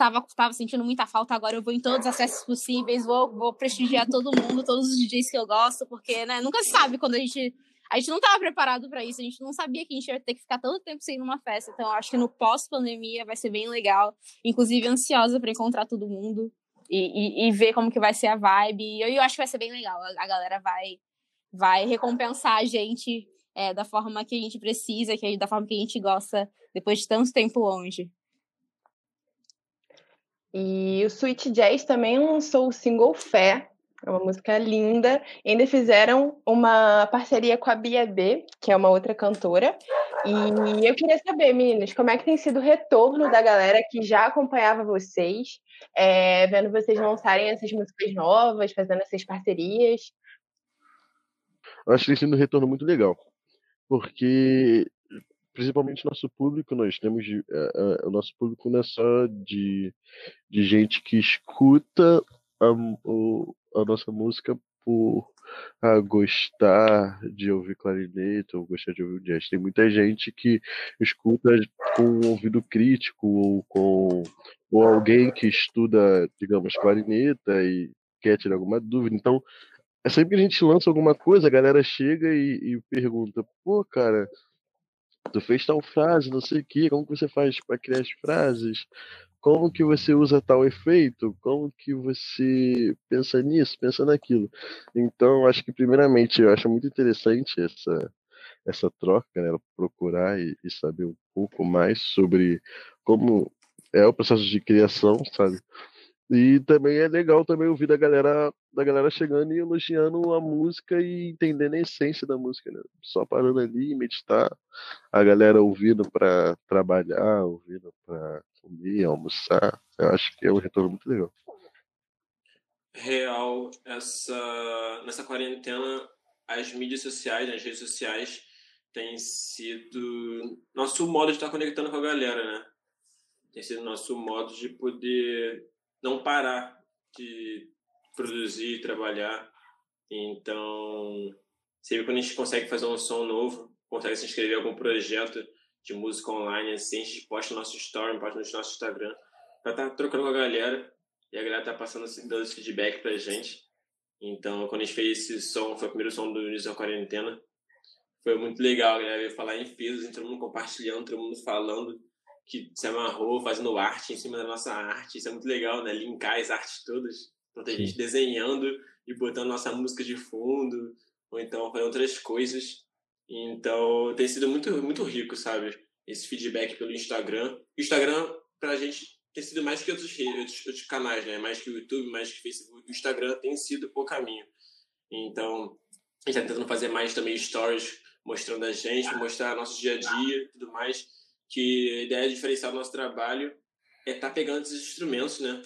tava, tava sentindo muita falta, agora eu vou em todos os acessos possíveis, vou, vou prestigiar todo mundo, todos os DJs que eu gosto, porque, né, nunca se sabe quando a gente. A gente não estava preparado para isso, a gente não sabia que a gente ia ter que ficar tanto tempo sem ir numa festa. Então, acho que no pós-pandemia vai ser bem legal. Inclusive, ansiosa para encontrar todo mundo e, e, e, ver como que vai ser a vibe. E eu, eu acho que vai ser bem legal. A, a galera vai, vai recompensar a gente é, da forma que a gente precisa, que da forma que a gente gosta depois de tanto tempo longe. E o Sweet Jazz também lançou o single Fé, é uma música linda. E ainda fizeram uma parceria com a Bia B, que é uma outra cantora. E eu queria saber, meninas, como é que tem sido o retorno da galera que já acompanhava vocês, é, vendo vocês lançarem essas músicas novas, fazendo essas parcerias? Eu acho que tem sido um retorno muito legal porque principalmente nosso público, nós temos uh, uh, o nosso público não é só de, de gente que escuta a, o, a nossa música por uh, gostar de ouvir clarinete ou gostar de ouvir jazz. Tem muita gente que escuta com um ouvido crítico ou com ou alguém que estuda, digamos, clarineta e quer tirar alguma dúvida. Então, é sempre que a gente lança alguma coisa, a galera chega e, e pergunta, pô, cara, tu fez tal frase, não sei o que, como que você faz para criar as frases? Como que você usa tal efeito? Como que você pensa nisso, pensa naquilo? Então, acho que primeiramente eu acho muito interessante essa essa troca, galera, procurar e, e saber um pouco mais sobre como é o processo de criação, sabe? E também é legal também ouvir da galera, da galera chegando e elogiando a música e entendendo a essência da música, né? Só parando ali e meditar, a galera ouvindo para trabalhar, ouvindo para comer, almoçar. Eu acho que é um retorno muito legal. Real, essa nessa quarentena as mídias sociais, as redes sociais têm sido nosso modo de estar conectando com a galera, né? Tem sido nosso modo de poder não parar de produzir, trabalhar. Então, sempre quando a gente consegue fazer um som novo, consegue se inscrever em algum projeto de música online, assim, a gente posta no nosso story, posta no nosso Instagram, pra estar tá trocando com a galera e a galera tá passando, dando esse feedback pra gente. Então, quando a gente fez esse som, foi o primeiro som do início da quarentena, foi muito legal, a galera veio falar em peso, assim, todo mundo compartilhando, todo mundo falando que se amarrou fazendo arte em cima da nossa arte. Isso é muito legal, né? Linkar as artes todas. Então tem gente desenhando e botando nossa música de fundo, ou então fazendo outras coisas. Então tem sido muito, muito rico, sabe? Esse feedback pelo Instagram. O Instagram, pra gente, tem sido mais que outros, outros, outros canais, né? Mais que o YouTube, mais que o Facebook. O Instagram tem sido o caminho. Então, a gente tá tentando fazer mais também stories mostrando a gente, mostrar nosso dia a dia tudo mais que a ideia de diferenciar o nosso trabalho é estar tá pegando esses instrumentos, né?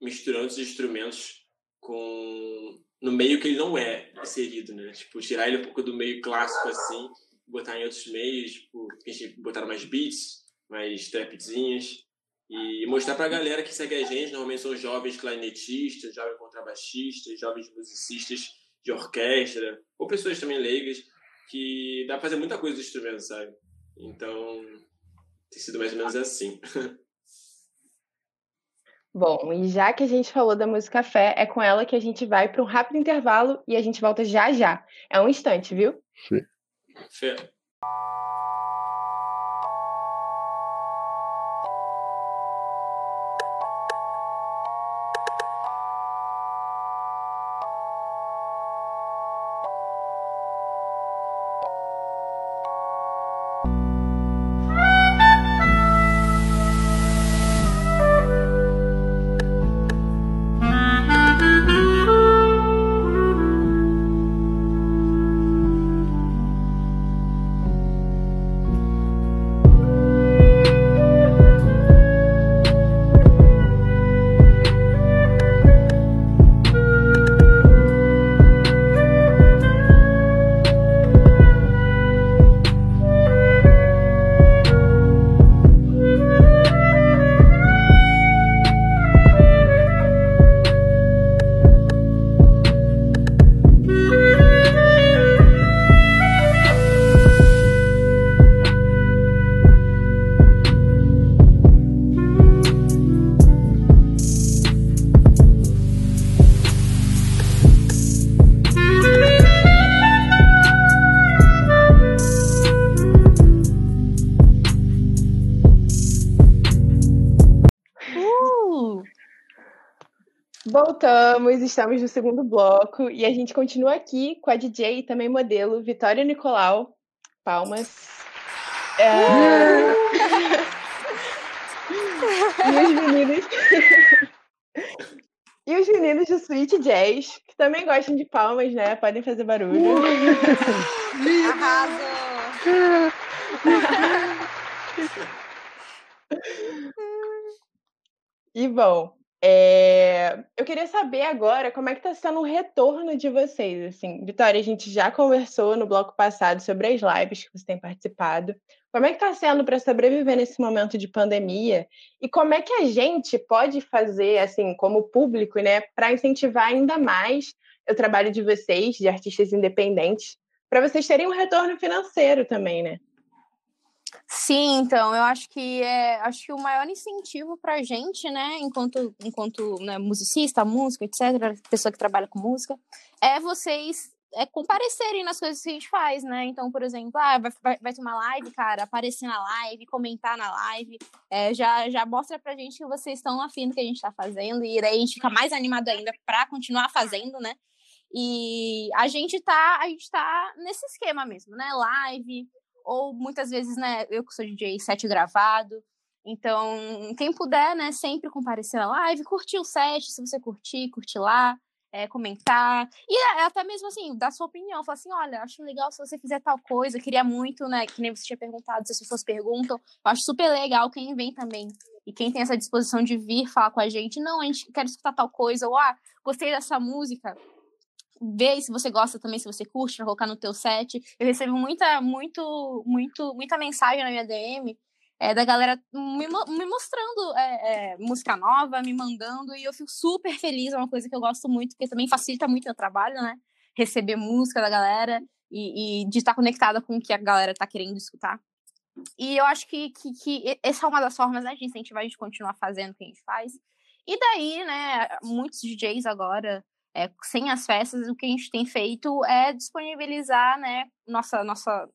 Misturando esses instrumentos com no meio que ele não é inserido, né? Tipo, tirar ele um pouco do meio clássico assim, botar em outros meios, tipo, a gente botar mais beats, mais trapzinhas e mostrar para a galera que segue a gente, normalmente são jovens clarinetistas, jovens contrabaixistas, jovens musicistas de orquestra, ou pessoas também leigas, que dá para fazer muita coisa do instrumento, sabe? Então, tem sido mais ou menos assim. Bom, e já que a gente falou da música Fé, é com ela que a gente vai para um rápido intervalo e a gente volta já já. É um instante, viu? Sim. Fé. Voltamos, estamos no segundo bloco e a gente continua aqui com a DJ e também modelo Vitória Nicolau. Palmas. É... e os meninos. e os meninos do Sweet Jazz, que também gostam de palmas, né? Podem fazer barulho. Arrasou! e bom, é, eu queria saber agora como é que está sendo o retorno de vocês. Assim, Vitória, a gente já conversou no bloco passado sobre as lives que você tem participado. Como é que está sendo para sobreviver nesse momento de pandemia? E como é que a gente pode fazer, assim, como público, né, para incentivar ainda mais o trabalho de vocês, de artistas independentes, para vocês terem um retorno financeiro também, né? Sim, então, eu acho que é, acho que o maior incentivo para a gente, né, enquanto, enquanto né, musicista, músico, etc., pessoa que trabalha com música, é vocês é, comparecerem nas coisas que a gente faz, né? Então, por exemplo, ah, vai, vai, vai ter uma live, cara, aparecer na live, comentar na live, é, já, já mostra pra gente que vocês estão afim do que a gente tá fazendo, e daí a gente fica mais animado ainda para continuar fazendo, né? E a gente tá, a gente tá nesse esquema mesmo, né? Live, ou muitas vezes, né, eu que sou DJ, set gravado. Então, quem puder, né, sempre comparecer na live, curtir o set, se você curtir, curtir lá é, comentar. E é, até mesmo assim, dar sua opinião. Falar assim, olha, acho legal se você fizer tal coisa. Queria muito, né? Que nem você tinha perguntado, se as pessoas perguntam. Eu acho super legal quem vem também. E quem tem essa disposição de vir falar com a gente. Não, a gente quer escutar tal coisa. Ou, ah, gostei dessa música. Vê se você gosta também, se você curte, pra colocar no teu set. Eu recebo muita, muito, muito, muita mensagem na minha DM é, da galera me, me mostrando é, é, música nova, me mandando, e eu fico super feliz, é uma coisa que eu gosto muito, porque também facilita muito meu trabalho, né? Receber música da galera e, e de estar conectada com o que a galera está querendo escutar. E eu acho que, que, que, essa é uma das formas né, de incentivar a gente continuar fazendo o que a gente faz. E daí, né, muitos DJs agora, é, sem as festas, o que a gente tem feito é disponibilizar, né, nossa, nossa,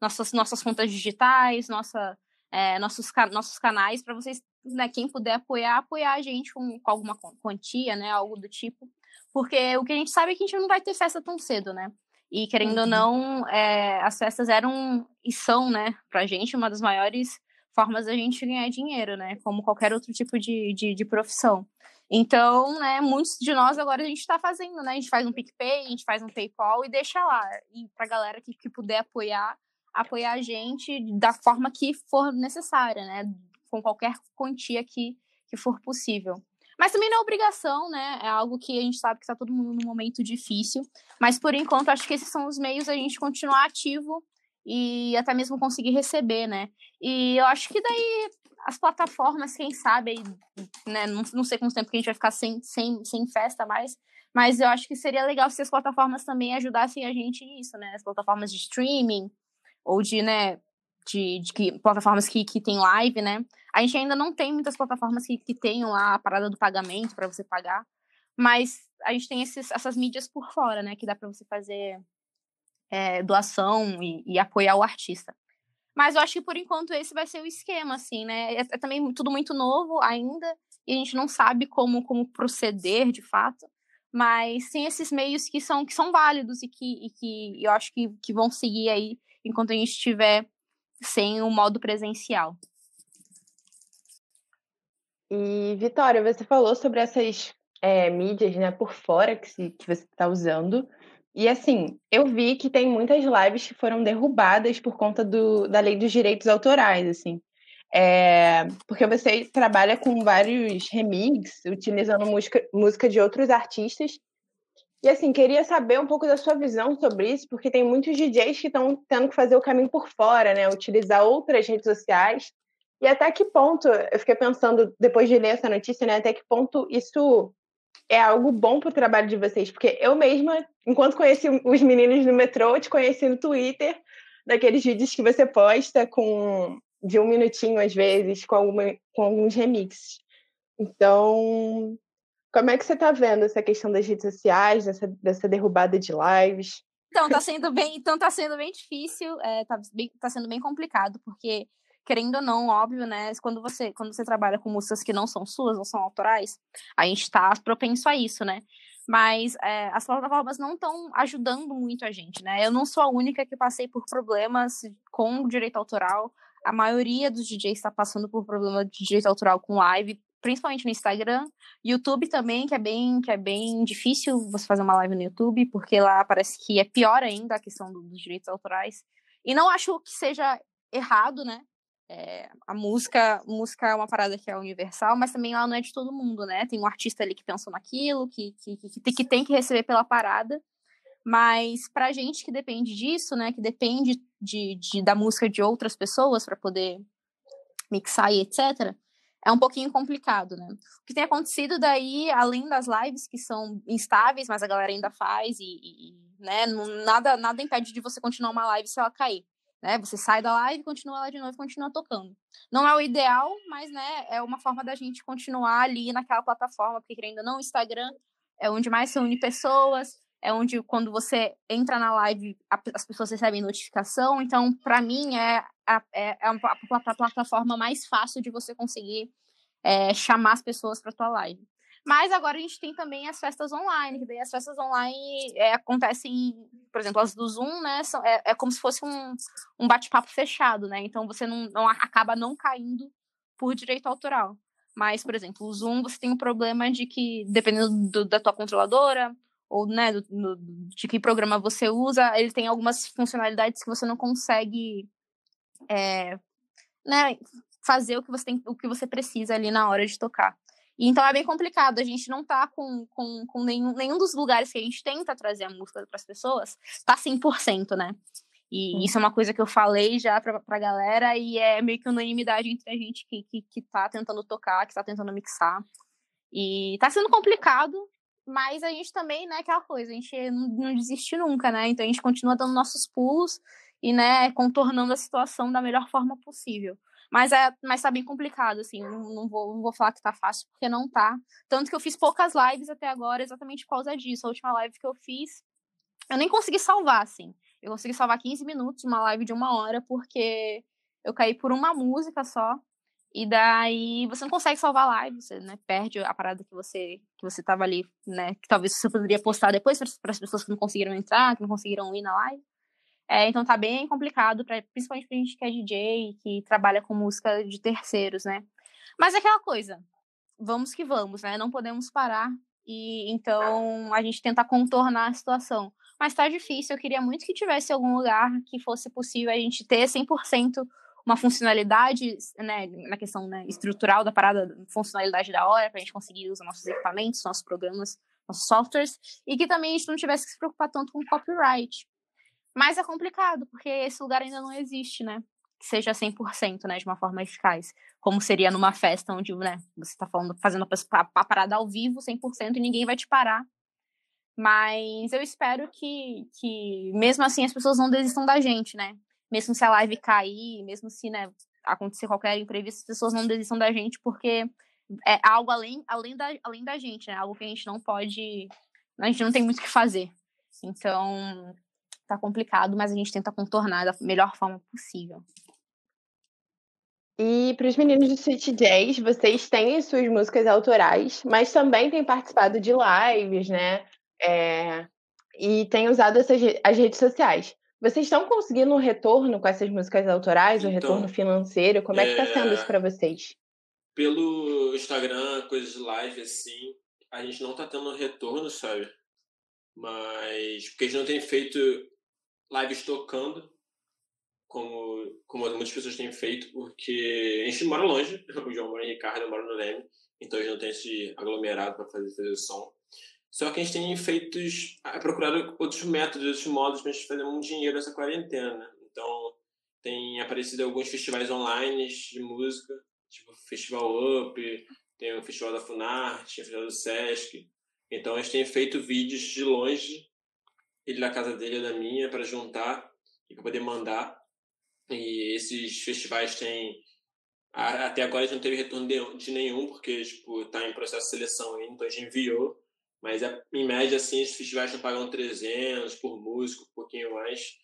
nossas, nossas contas digitais, nossa, é, nossos, nossos canais para vocês, né, quem puder apoiar, apoiar a gente com, com, alguma quantia, né, algo do tipo. Porque o que a gente sabe é que a gente não vai ter festa tão cedo, né? E querendo uhum. ou não, é, as festas eram e são, né, pra gente, uma das maiores formas da gente ganhar dinheiro, né? Como qualquer outro tipo de, de, de profissão. Então, né, muitos de nós agora a gente está fazendo, né? A gente faz um PicPay, a gente faz um PayPal e deixa lá. E pra galera que, que puder apoiar, apoiar a gente da forma que for necessária, né? Com qualquer quantia que, que for possível. Mas também não é obrigação, né? É algo que a gente sabe que está todo mundo num momento difícil. Mas por enquanto, acho que esses são os meios a gente continuar ativo e até mesmo conseguir receber, né? E eu acho que daí as plataformas, quem sabe, né? Não, não sei quanto tempo que a gente vai ficar sem, sem, sem festa mais. Mas eu acho que seria legal se as plataformas também ajudassem a gente nisso, né? As plataformas de streaming, ou de, né, de, de que, plataformas que, que tem live, né? A gente ainda não tem muitas plataformas que, que tenham a parada do pagamento para você pagar, mas a gente tem esses, essas mídias por fora, né? Que dá para você fazer é, doação e, e, apoiar o artista. Mas eu acho que por enquanto esse vai ser o esquema, assim, né? É, é, também tudo muito novo ainda e a gente não sabe como, como proceder de fato. Mas tem esses meios que são, que são válidos e que, e que eu acho que, que vão seguir aí enquanto a gente estiver sem o modo presencial. E, Vitória, você falou sobre essas é, mídias né, por fora que, se, que você está usando. E assim, eu vi que tem muitas lives que foram derrubadas por conta do, da lei dos direitos autorais, assim. É, porque você trabalha com vários remixes, utilizando música, música de outros artistas, e assim, queria saber um pouco da sua visão sobre isso, porque tem muitos DJs que estão tendo que fazer o caminho por fora, né? Utilizar outras redes sociais. E até que ponto, eu fiquei pensando, depois de ler essa notícia, né? Até que ponto isso é algo bom para o trabalho de vocês? Porque eu mesma, enquanto conheci os meninos no metrô, te conheci no Twitter, daqueles vídeos que você posta com de um minutinho às vezes, com, alguma, com alguns remixes. Então, como é que você está vendo essa questão das redes sociais, dessa, dessa derrubada de lives? Então, está sendo bem, então tá sendo bem difícil, é, tá, bem, tá sendo bem complicado, porque, querendo ou não, óbvio, né? Quando você, quando você trabalha com músicas que não são suas, não são autorais, a gente está propenso a isso, né? Mas é, as plataformas não estão ajudando muito a gente, né? Eu não sou a única que passei por problemas com direito autoral. A maioria dos DJs está passando por problema de direito autoral com live, principalmente no Instagram, YouTube também, que é bem que é bem difícil você fazer uma live no YouTube, porque lá parece que é pior ainda a questão do, dos direitos autorais. E não acho que seja errado, né? É, a música, música é uma parada que é universal, mas também ela não é de todo mundo, né? Tem um artista ali que pensou naquilo, que, que, que, que tem que receber pela parada. Mas pra gente que depende disso, né? Que depende de, de da música de outras pessoas para poder mixar e etc é um pouquinho complicado, né? O que tem acontecido daí, além das lives que são instáveis, mas a galera ainda faz e, e né, nada, nada impede de você continuar uma live se ela cair. Né? Você sai da live, continua lá de novo continua tocando. Não é o ideal, mas né, é uma forma da gente continuar ali naquela plataforma, porque ainda não, o Instagram é onde mais se une pessoas, é onde quando você entra na live as pessoas recebem notificação. Então, para mim, é a, é, é a, plataforma mais fácil de você conseguir é, chamar as pessoas para tua live. Mas agora a gente tem também as festas online, que daí as festas online é, acontecem, por exemplo, as do Zoom, né? São, é, é como se fosse um, um bate-papo fechado, né? Então você não, não acaba não caindo por direito autoral. Mas, por exemplo, o Zoom você tem um problema de que, dependendo do, da tua controladora, ou né, do, do, de que programa você usa, ele tem algumas funcionalidades que você não consegue é, né, fazer o que você tem, o que você precisa ali na hora de tocar. E, então é bem complicado, a gente não tá com, com, com nenhum, nenhum dos lugares que a gente tenta trazer a música para as pessoas, tá 100%, né? E isso é uma coisa que eu falei já pra, pra galera e é meio que unanimidade entre a gente que, que, que tá tentando tocar, que tá tentando mixar. E tá sendo complicado, mas a gente também, né, aquela coisa, a gente não, não desiste nunca, né? Então a gente continua dando nossos pulos e, né, contornando a situação da melhor forma possível. Mas, é, mas tá bem complicado, assim, não, não, vou, não vou falar que tá fácil, porque não tá. Tanto que eu fiz poucas lives até agora, exatamente por causa disso. A última live que eu fiz, eu nem consegui salvar, assim. Eu consegui salvar 15 minutos, uma live de uma hora, porque eu caí por uma música só. E daí você não consegue salvar a live, você né, perde a parada que você que você tava ali, né? Que talvez você poderia postar depois para as pessoas que não conseguiram entrar, que não conseguiram ir na live. É, então tá bem complicado, pra, principalmente pra gente que é DJ, que trabalha com música de terceiros, né? Mas é aquela coisa, vamos que vamos, né? Não podemos parar e então a gente tenta contornar a situação. Mas tá difícil, eu queria muito que tivesse algum lugar que fosse possível a gente ter 100% uma funcionalidade, né, na questão né, estrutural da parada, funcionalidade da hora, para a gente conseguir usar nossos equipamentos, nossos programas, nossos softwares, e que também a gente não tivesse que se preocupar tanto com copyright. Mas é complicado, porque esse lugar ainda não existe, né? Que seja 100%, né? De uma forma eficaz. Como seria numa festa onde, né? Você está falando, fazendo a, parada ao vivo 100% e ninguém vai te parar. Mas eu espero que, que, mesmo assim, as pessoas não desistam da gente, né? Mesmo se a live cair, mesmo se, né, acontecer qualquer imprevisto, as pessoas não desistam da gente, porque é algo além, além, da, além da gente, né? Algo que a gente não pode. A gente não tem muito o que fazer. Então, tá complicado, mas a gente tenta contornar da melhor forma possível. E para os meninos do Sweet Jazz, vocês têm suas músicas autorais, mas também têm participado de lives, né? É... E têm usado essas, as redes sociais. Vocês estão conseguindo um retorno com essas músicas autorais, um então, retorno financeiro? Como é, que está sendo isso para vocês? Pelo Instagram, coisas de live, assim, a gente não está tendo retorno, sabe? Mas porque a gente não tem feito lives tocando, como, como muitas pessoas têm feito, porque a gente mora longe, o João mora em Ricardo, eu moro no Leme, então a gente não tem esse aglomerado para fazer, fazer som. Só que a gente tem feito, procurado outros métodos, outros modos para a gente fazer um dinheiro nessa quarentena. Então, tem aparecido alguns festivais online de música, tipo Festival Up, tem o Festival da Funarte, o Festival do Sesc. Então, a gente tem feito vídeos de longe ele na casa dele ou da minha para juntar e para poder mandar. E esses festivais têm até agora a gente não teve retorno de, de nenhum porque tipo tá em processo de seleção ainda, então a gente enviou, mas é, em média assim os festivais estão pagando 300 por músico, um pouquinho mais.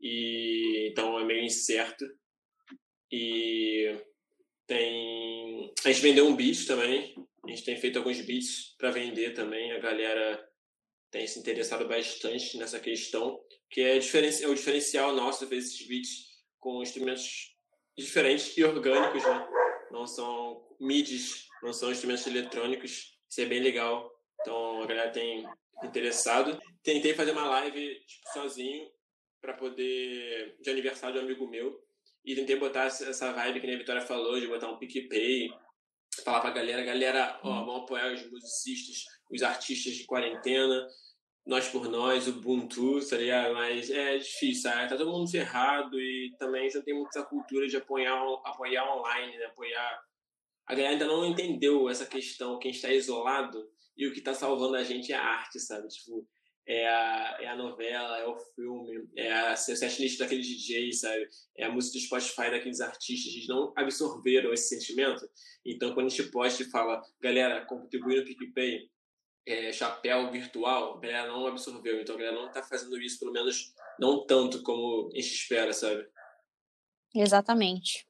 E então é meio incerto. E tem a gente vendeu um beat também. A gente tem feito alguns beats para vender também. A galera tem se interessado bastante nessa questão, que é, diferen é o diferencial nosso de fazer esses beats com instrumentos diferentes e orgânicos, né? Não são midis, não são instrumentos eletrônicos. Isso é bem legal. Então a galera tem interessado. Tentei fazer uma live tipo, sozinho para poder de aniversário de um amigo meu e tentei botar essa vibe que a Vitória falou de botar um PicPay, falar pra galera, galera, ó, vamos apoiar os musicistas os artistas de quarentena, nós por nós, o Ubuntu, tá ligado? Mas é difícil, sabe? Tá todo mundo ferrado e também já tem muita cultura de apoiar, apoiar online, né? Apoiar. A galera ainda não entendeu essa questão, quem está isolado e o que está salvando a gente é a arte, sabe? Tipo, é a, é a novela, é o filme, é a setlist daquele DJ, sabe? É a música do Spotify daqueles artistas. Eles não absorveram esse sentimento. Então, quando a gente posta e fala, galera, contribui no PicPay, é, chapéu virtual, a galera não absorveu. Então a galera não está fazendo isso, pelo menos não tanto como a gente espera, sabe? Exatamente.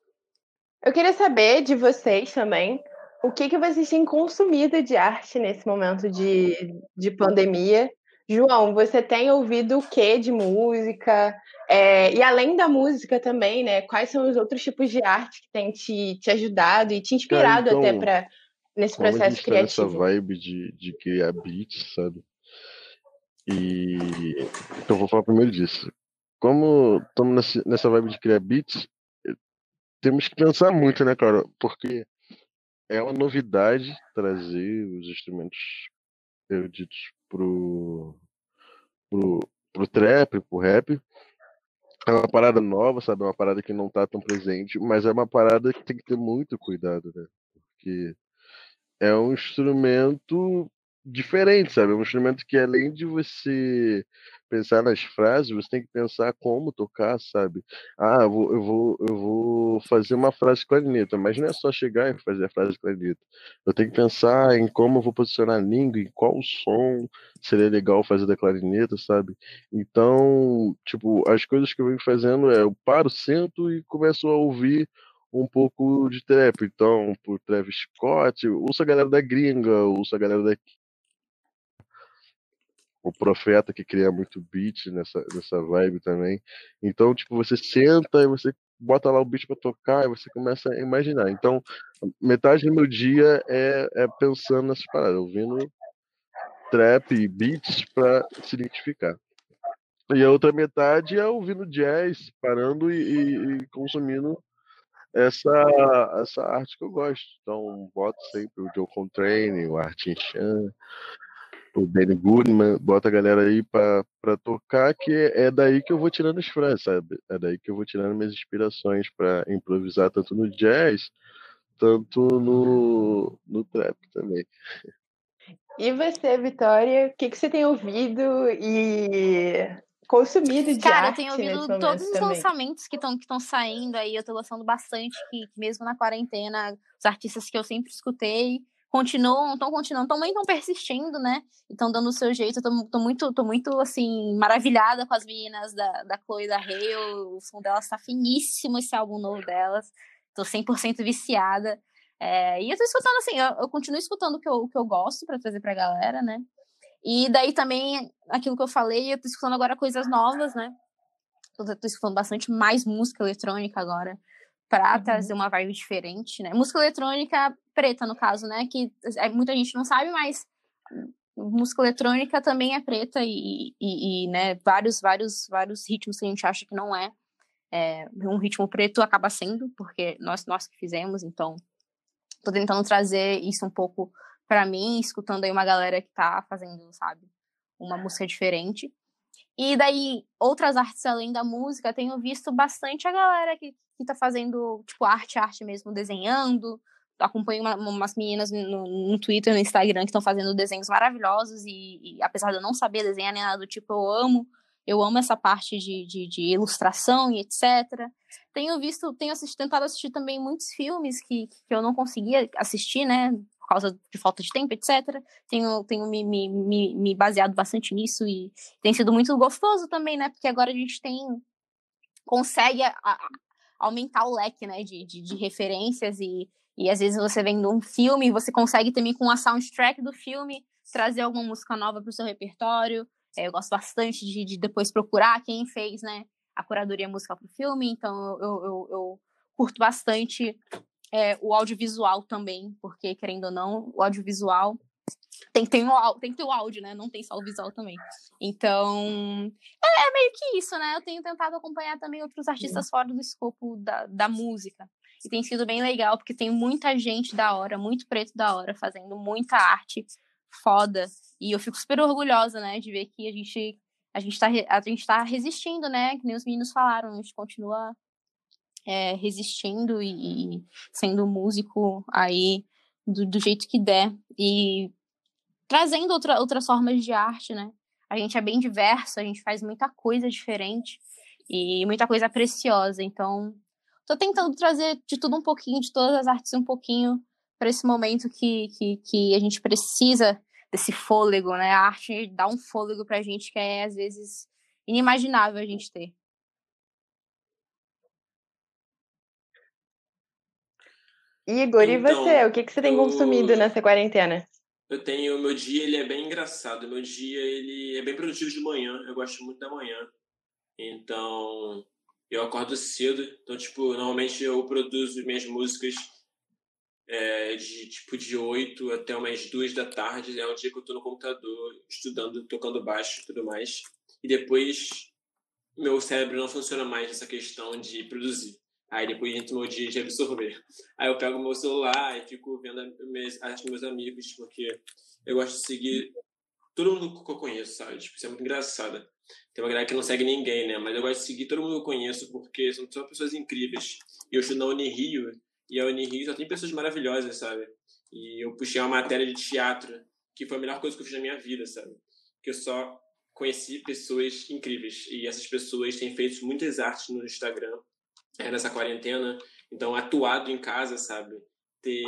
Eu queria saber de vocês também o que, que vocês têm consumido de arte nesse momento de, de pandemia? João, você tem ouvido o que de música? É, e além da música também, né? Quais são os outros tipos de arte que têm te, te ajudado e te inspirado Cara, então, até para nesse processo tá criativo? Essa vibe de, de criar beats, sabe? E então vou falar primeiro disso. Como estamos nessa vibe de criar beats, temos que pensar muito, né, cara? Porque é uma novidade trazer os instrumentos eruditos pro, pro, pro trap, pro rap. É uma parada nova, sabe? É uma parada que não tá tão presente, mas é uma parada que tem que ter muito cuidado, né? Porque é um instrumento diferente, sabe? É um instrumento que além de você pensar nas frases, você tem que pensar como tocar, sabe? Ah, eu vou, eu vou, eu vou fazer uma frase clarineta, mas não é só chegar e fazer a frase clarineta. Eu tenho que pensar em como eu vou posicionar a língua, em qual som seria legal fazer da clarineta, sabe? Então, tipo, as coisas que eu venho fazendo é eu paro, sento e começo a ouvir um pouco de trap. Então, por Travis Scott, ouço a galera da gringa, ouço a galera daqui o Profeta que cria muito beat nessa, nessa vibe também. Então, tipo, você senta e você bota lá o beat para tocar e você começa a imaginar. Então, metade do meu dia é, é pensando nessas paradas, ouvindo trap e beats para se identificar. E a outra metade é ouvindo jazz, parando e, e, e consumindo essa, essa arte que eu gosto. Então, boto sempre o Joe Contrane, o Artin Chan, o Benny Goodman, bota a galera aí pra, pra tocar, que é daí que eu vou tirando as frases, sabe? É daí que eu vou tirando minhas inspirações para improvisar tanto no jazz, tanto no, no trap também. E você, Vitória, o que, que você tem ouvido e consumido de Cara, arte eu tenho ouvido todos os também. lançamentos que estão que saindo aí, eu tô gostando bastante, que, que mesmo na quarentena, os artistas que eu sempre escutei, continuam, estão continuando, também estão persistindo, né? Estão dando o seu jeito. Tô, tô, muito, tô muito, assim, maravilhada com as meninas da, da Chloe e da Hale. O som delas tá finíssimo, esse álbum novo delas. Tô 100% viciada. É, e eu tô escutando, assim, eu, eu, continuo escutando o que eu, o que eu gosto para trazer pra galera, né? E daí também, aquilo que eu falei, eu tô escutando agora coisas novas, né? Tô, tô escutando bastante mais música eletrônica agora para uhum. trazer uma vibe diferente, né? Música eletrônica preta, no caso, né? Que é, muita gente não sabe, mas música eletrônica também é preta e, e, e, né, vários, vários, vários ritmos que a gente acha que não é, é um ritmo preto acaba sendo, porque nós, nós que fizemos, então tô tentando trazer isso um pouco para mim, escutando aí uma galera que tá fazendo, sabe, uma música diferente. E daí, outras artes além da música, tenho visto bastante a galera que, que tá fazendo, tipo, arte, arte mesmo, desenhando. Acompanho uma, umas meninas no, no Twitter, no Instagram, que estão fazendo desenhos maravilhosos. E, e, apesar de eu não saber desenhar nem nada do tipo, eu amo. Eu amo essa parte de, de, de ilustração e etc. Tenho visto, tenho assistido, tentado assistir também muitos filmes que, que eu não conseguia assistir, né? Por causa de falta de tempo, etc. Tenho, tenho me, me, me, me baseado bastante nisso e tem sido muito gostoso também, né? Porque agora a gente tem consegue a, a, aumentar o leque, né, de, de, de, referências e, e às vezes você vendo um filme, você consegue também com a soundtrack do filme trazer alguma música nova para o seu repertório. É, eu gosto bastante de, de, depois procurar quem fez, né, a curadoria musical para o filme, então eu, eu, eu, curto bastante é, o audiovisual também, porque querendo ou não, o audiovisual tem que, ter um, tem que ter o áudio, né? Não tem só o visual também. Então, é, é, meio que isso, né? Eu tenho tentado acompanhar também outros artistas fora do escopo da, da música. E tem sido bem legal, porque tem muita gente da hora, muito preto da hora, fazendo muita arte foda. E eu fico super orgulhosa, né, de ver que a gente a gente tá, a gente tá resistindo, né? Que nem os meninos falaram, a gente continua é, resistindo e, e sendo músico aí do, do jeito que der. E trazendo outra, outras formas de arte, né? A gente é bem diverso, a gente faz muita coisa diferente e muita coisa preciosa. Então, tô tentando trazer de tudo um pouquinho, de todas as artes um pouquinho para esse momento que, que, que a gente precisa desse fôlego, né? A arte dá um fôlego pra gente que é, às vezes, inimaginável a gente ter. Igor, então, e você? O que, que você tem eu... consumido nessa quarentena? Eu tenho, meu dia ele é bem engraçado. Meu dia ele é bem produtivo de manhã. Eu gosto muito da manhã. Então, eu acordo cedo. Então, tipo, normalmente eu produzo minhas músicas é, de tipo de 8 até umas 2 da tarde. É o dia que eu tô no computador estudando, tocando baixo e tudo mais. E depois meu cérebro não funciona mais nessa questão de produzir. Aí depois entra o meu dia de absorver. Aí eu pego meu celular e fico vendo meus, as meus amigos, porque eu gosto de seguir todo mundo que eu conheço, sabe? Tipo, isso é muito engraçado. Tem uma galera que não segue ninguém, né? Mas eu gosto de seguir todo mundo que eu conheço, porque são só pessoas incríveis. E eu estudo na Unirio, e a Unirio só tem pessoas maravilhosas, sabe? E eu puxei uma matéria de teatro, que foi a melhor coisa que eu fiz na minha vida, sabe? Que eu só conheci pessoas incríveis. E essas pessoas têm feito muitas artes no Instagram é, nessa quarentena. Então, atuado em casa, sabe? Ter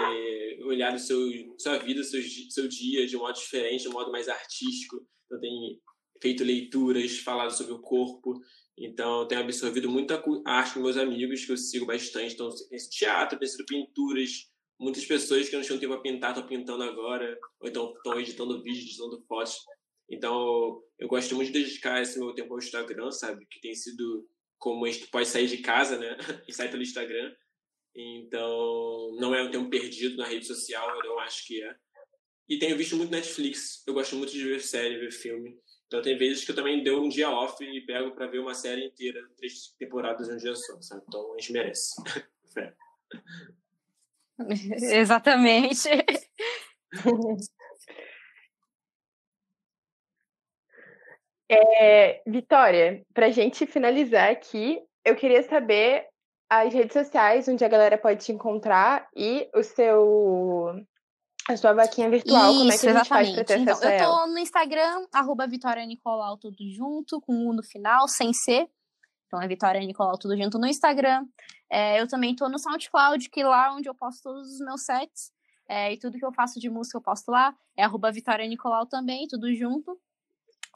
olhado seu, sua vida, seu, seu dia de um modo diferente, de um modo mais artístico. Então, tem feito leituras, falado sobre o corpo. Então, tenho absorvido muita arte com meus amigos, que eu sigo bastante. Então, esse teatro, tem sido pinturas. Muitas pessoas que não tinham tempo para pintar estão pintando agora, ou então estão editando vídeos, editando fotos. Então, eu gosto muito de dedicar esse meu tempo ao Instagram, sabe? Que tem sido como a gente pode sair de casa, né? E sair pelo Instagram. Então, não é um tempo perdido na rede social, eu não acho que é. E tenho visto muito Netflix. Eu gosto muito de ver série, ver filme. Então, tem vezes que eu também dou um dia off e pego para ver uma série inteira, três temporadas em um dia só, sabe? Então, a gente merece. Exatamente. É, Vitória, para a gente finalizar aqui, eu queria saber as redes sociais onde a galera pode te encontrar e o seu a sua vaquinha virtual, Isso, como é que a gente exatamente. faz para ter então, Eu tô no Instagram, arroba Vitória Nicolau, tudo junto, com um no final, sem ser. Então é Vitória Nicolau, tudo junto no Instagram. É, eu também tô no SoundCloud, que é lá onde eu posto todos os meus sets. É, e tudo que eu faço de música eu posto lá. É arroba Vitória Nicolau também, tudo junto.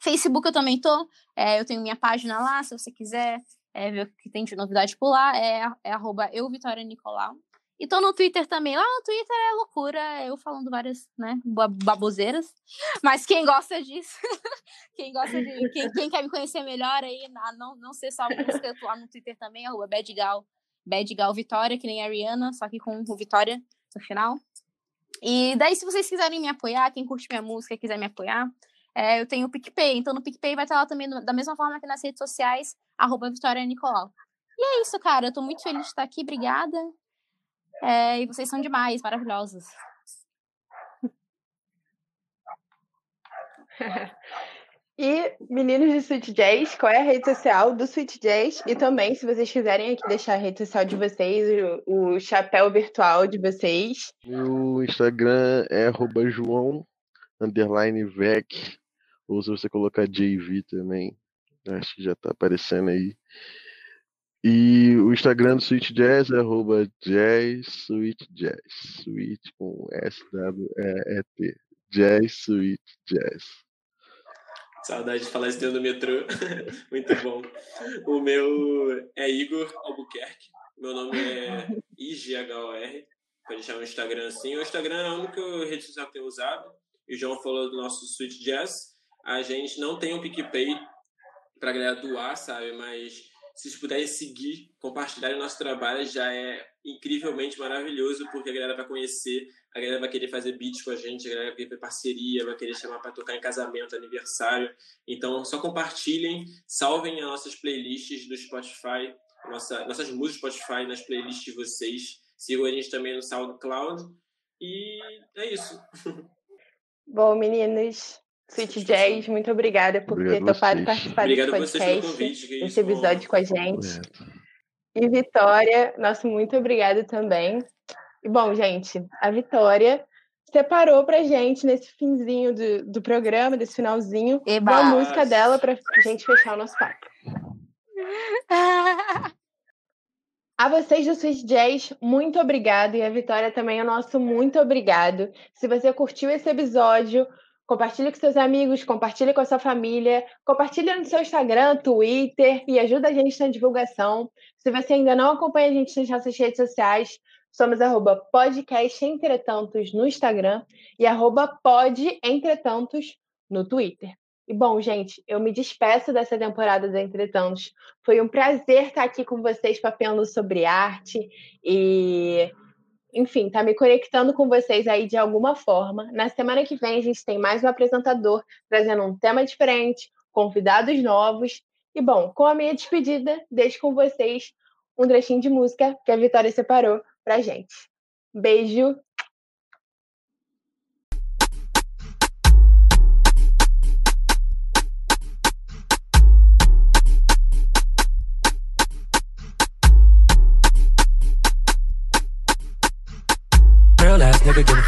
Facebook eu também tô. É, eu tenho minha página lá, se você quiser é, ver o que tem de novidade por lá. É, é arroba eu, Vitória Nicolau. E tô no Twitter também. Lá no Twitter é loucura, eu falando várias, né, baboseiras. Mas quem gosta disso, quem gosta de. Quem, quem, quer me conhecer melhor aí, não, não ser só música, eu tô lá no Twitter também, arroba Badgal, Badgal Vitória, que nem a Ariana, só que com o Vitória no final. E daí, se vocês quiserem me apoiar, quem curte minha música quiser me apoiar, é, eu tenho o PicPay, então no PicPay vai estar lá também, da mesma forma que nas redes sociais, arroba Vitória Nicolau. E é isso, cara. Eu tô muito feliz de estar aqui, obrigada. É, e vocês são demais, maravilhosos. E, meninos do Sweet Jazz, qual é a rede social do Sweet Jazz? E também, se vocês quiserem aqui deixar a rede social de vocês, o, o chapéu virtual de vocês. O Instagram é João underline VEC, ou se você colocar JV também, acho que já tá aparecendo aí. E o Instagram do Sweet Jazz é arroba Jazz Sweet Jazz. Sweet com S-W-E-E-T. Jazz Sweet Jazz. Saudade de falar isso dentro do metrô. Muito bom. O meu é Igor Albuquerque. Meu nome é IGHOR. Pode deixar o Instagram assim. O Instagram é a única rede social que eu tenho usado e o João falou do nosso Sweet Jazz, a gente não tem um PicPay para galera doar, sabe? Mas se vocês puderem seguir, compartilhar o nosso trabalho, já é incrivelmente maravilhoso, porque a galera vai conhecer, a galera vai querer fazer beats com a gente, a galera vai querer parceria, vai querer chamar para tocar em casamento, aniversário. Então, só compartilhem, salvem as nossas playlists do Spotify, nossa, nossas músicas do Spotify nas playlists de vocês. Sigam a gente também no SoundCloud. E é isso. Bom, meninos, Sweet Jazz, muito obrigada por ter topado participar Obrigado desse podcast, convite, esse episódio com a gente. E Vitória, nosso muito obrigada também. E bom, gente, a Vitória separou pra gente nesse finzinho do, do programa, desse finalzinho, Eba. uma música dela pra gente fechar o nosso papo. A vocês do Swiss Jazz, muito obrigado. E a Vitória também, o nosso muito obrigado. Se você curtiu esse episódio, compartilhe com seus amigos, compartilhe com a sua família, compartilhe no seu Instagram, Twitter e ajuda a gente na divulgação. Se você ainda não acompanha a gente nas nossas redes sociais, Somos arroba podcast Entretantos no Instagram e arroba pod Entretantos no Twitter. E bom, gente, eu me despeço dessa temporada do Entretantos. Foi um prazer estar aqui com vocês papeando sobre arte e, enfim, tá me conectando com vocês aí de alguma forma. Na semana que vem a gente tem mais um apresentador trazendo um tema diferente, convidados novos. E bom, com a minha despedida, deixo com vocês um trechinho de música que a Vitória separou pra gente. Beijo!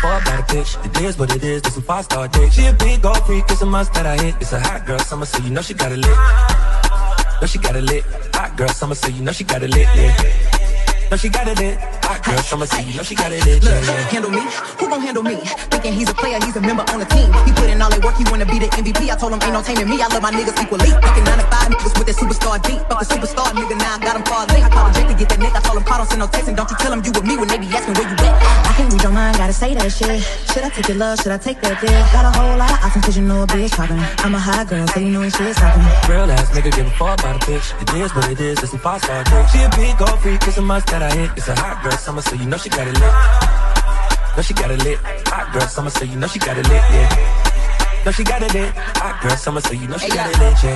Give a a bitch. It is what it is, this a five star dick. She a big gold freak, it's a must that I hit. It's a hot girl summer, so you know she got it lit. Know she got it lit. Hot girl summer, so you know she got it lit. Yeah. No, she got it in. Hot girl, see. No, she got it in. Look, handle me. Who gon' handle me? Thinking he's a player, he's a member on the team. He put in all that work, he wanna be the MVP. I told him ain't no taming me. I love my niggas equally. Fucking nine to five niggas with that superstar deep. Fuck the superstar nigga, now I got him far late. I called Jake to get that nick. I told him call, don't send no text and don't you tell him you with me when they be asking where you at. I can't read your mind, gotta say that shit. Should I take your love? Should I take that dick? Got a whole lot of options cause you know a bitch poppin'. I'm a high girl, so you know when shit's stoppin'. Real ass nigga give a fuck about a bitch. It is what it is, it's some five star dick. She a big gold freak, it's a must that I hit. It's a hot girl summer, so you know she got it lit. No, she got it lit. Hot girl summer, so you know she got it lit. Yeah. No, she got it lit. Hot girl summer, so you know she got it lit. Yeah.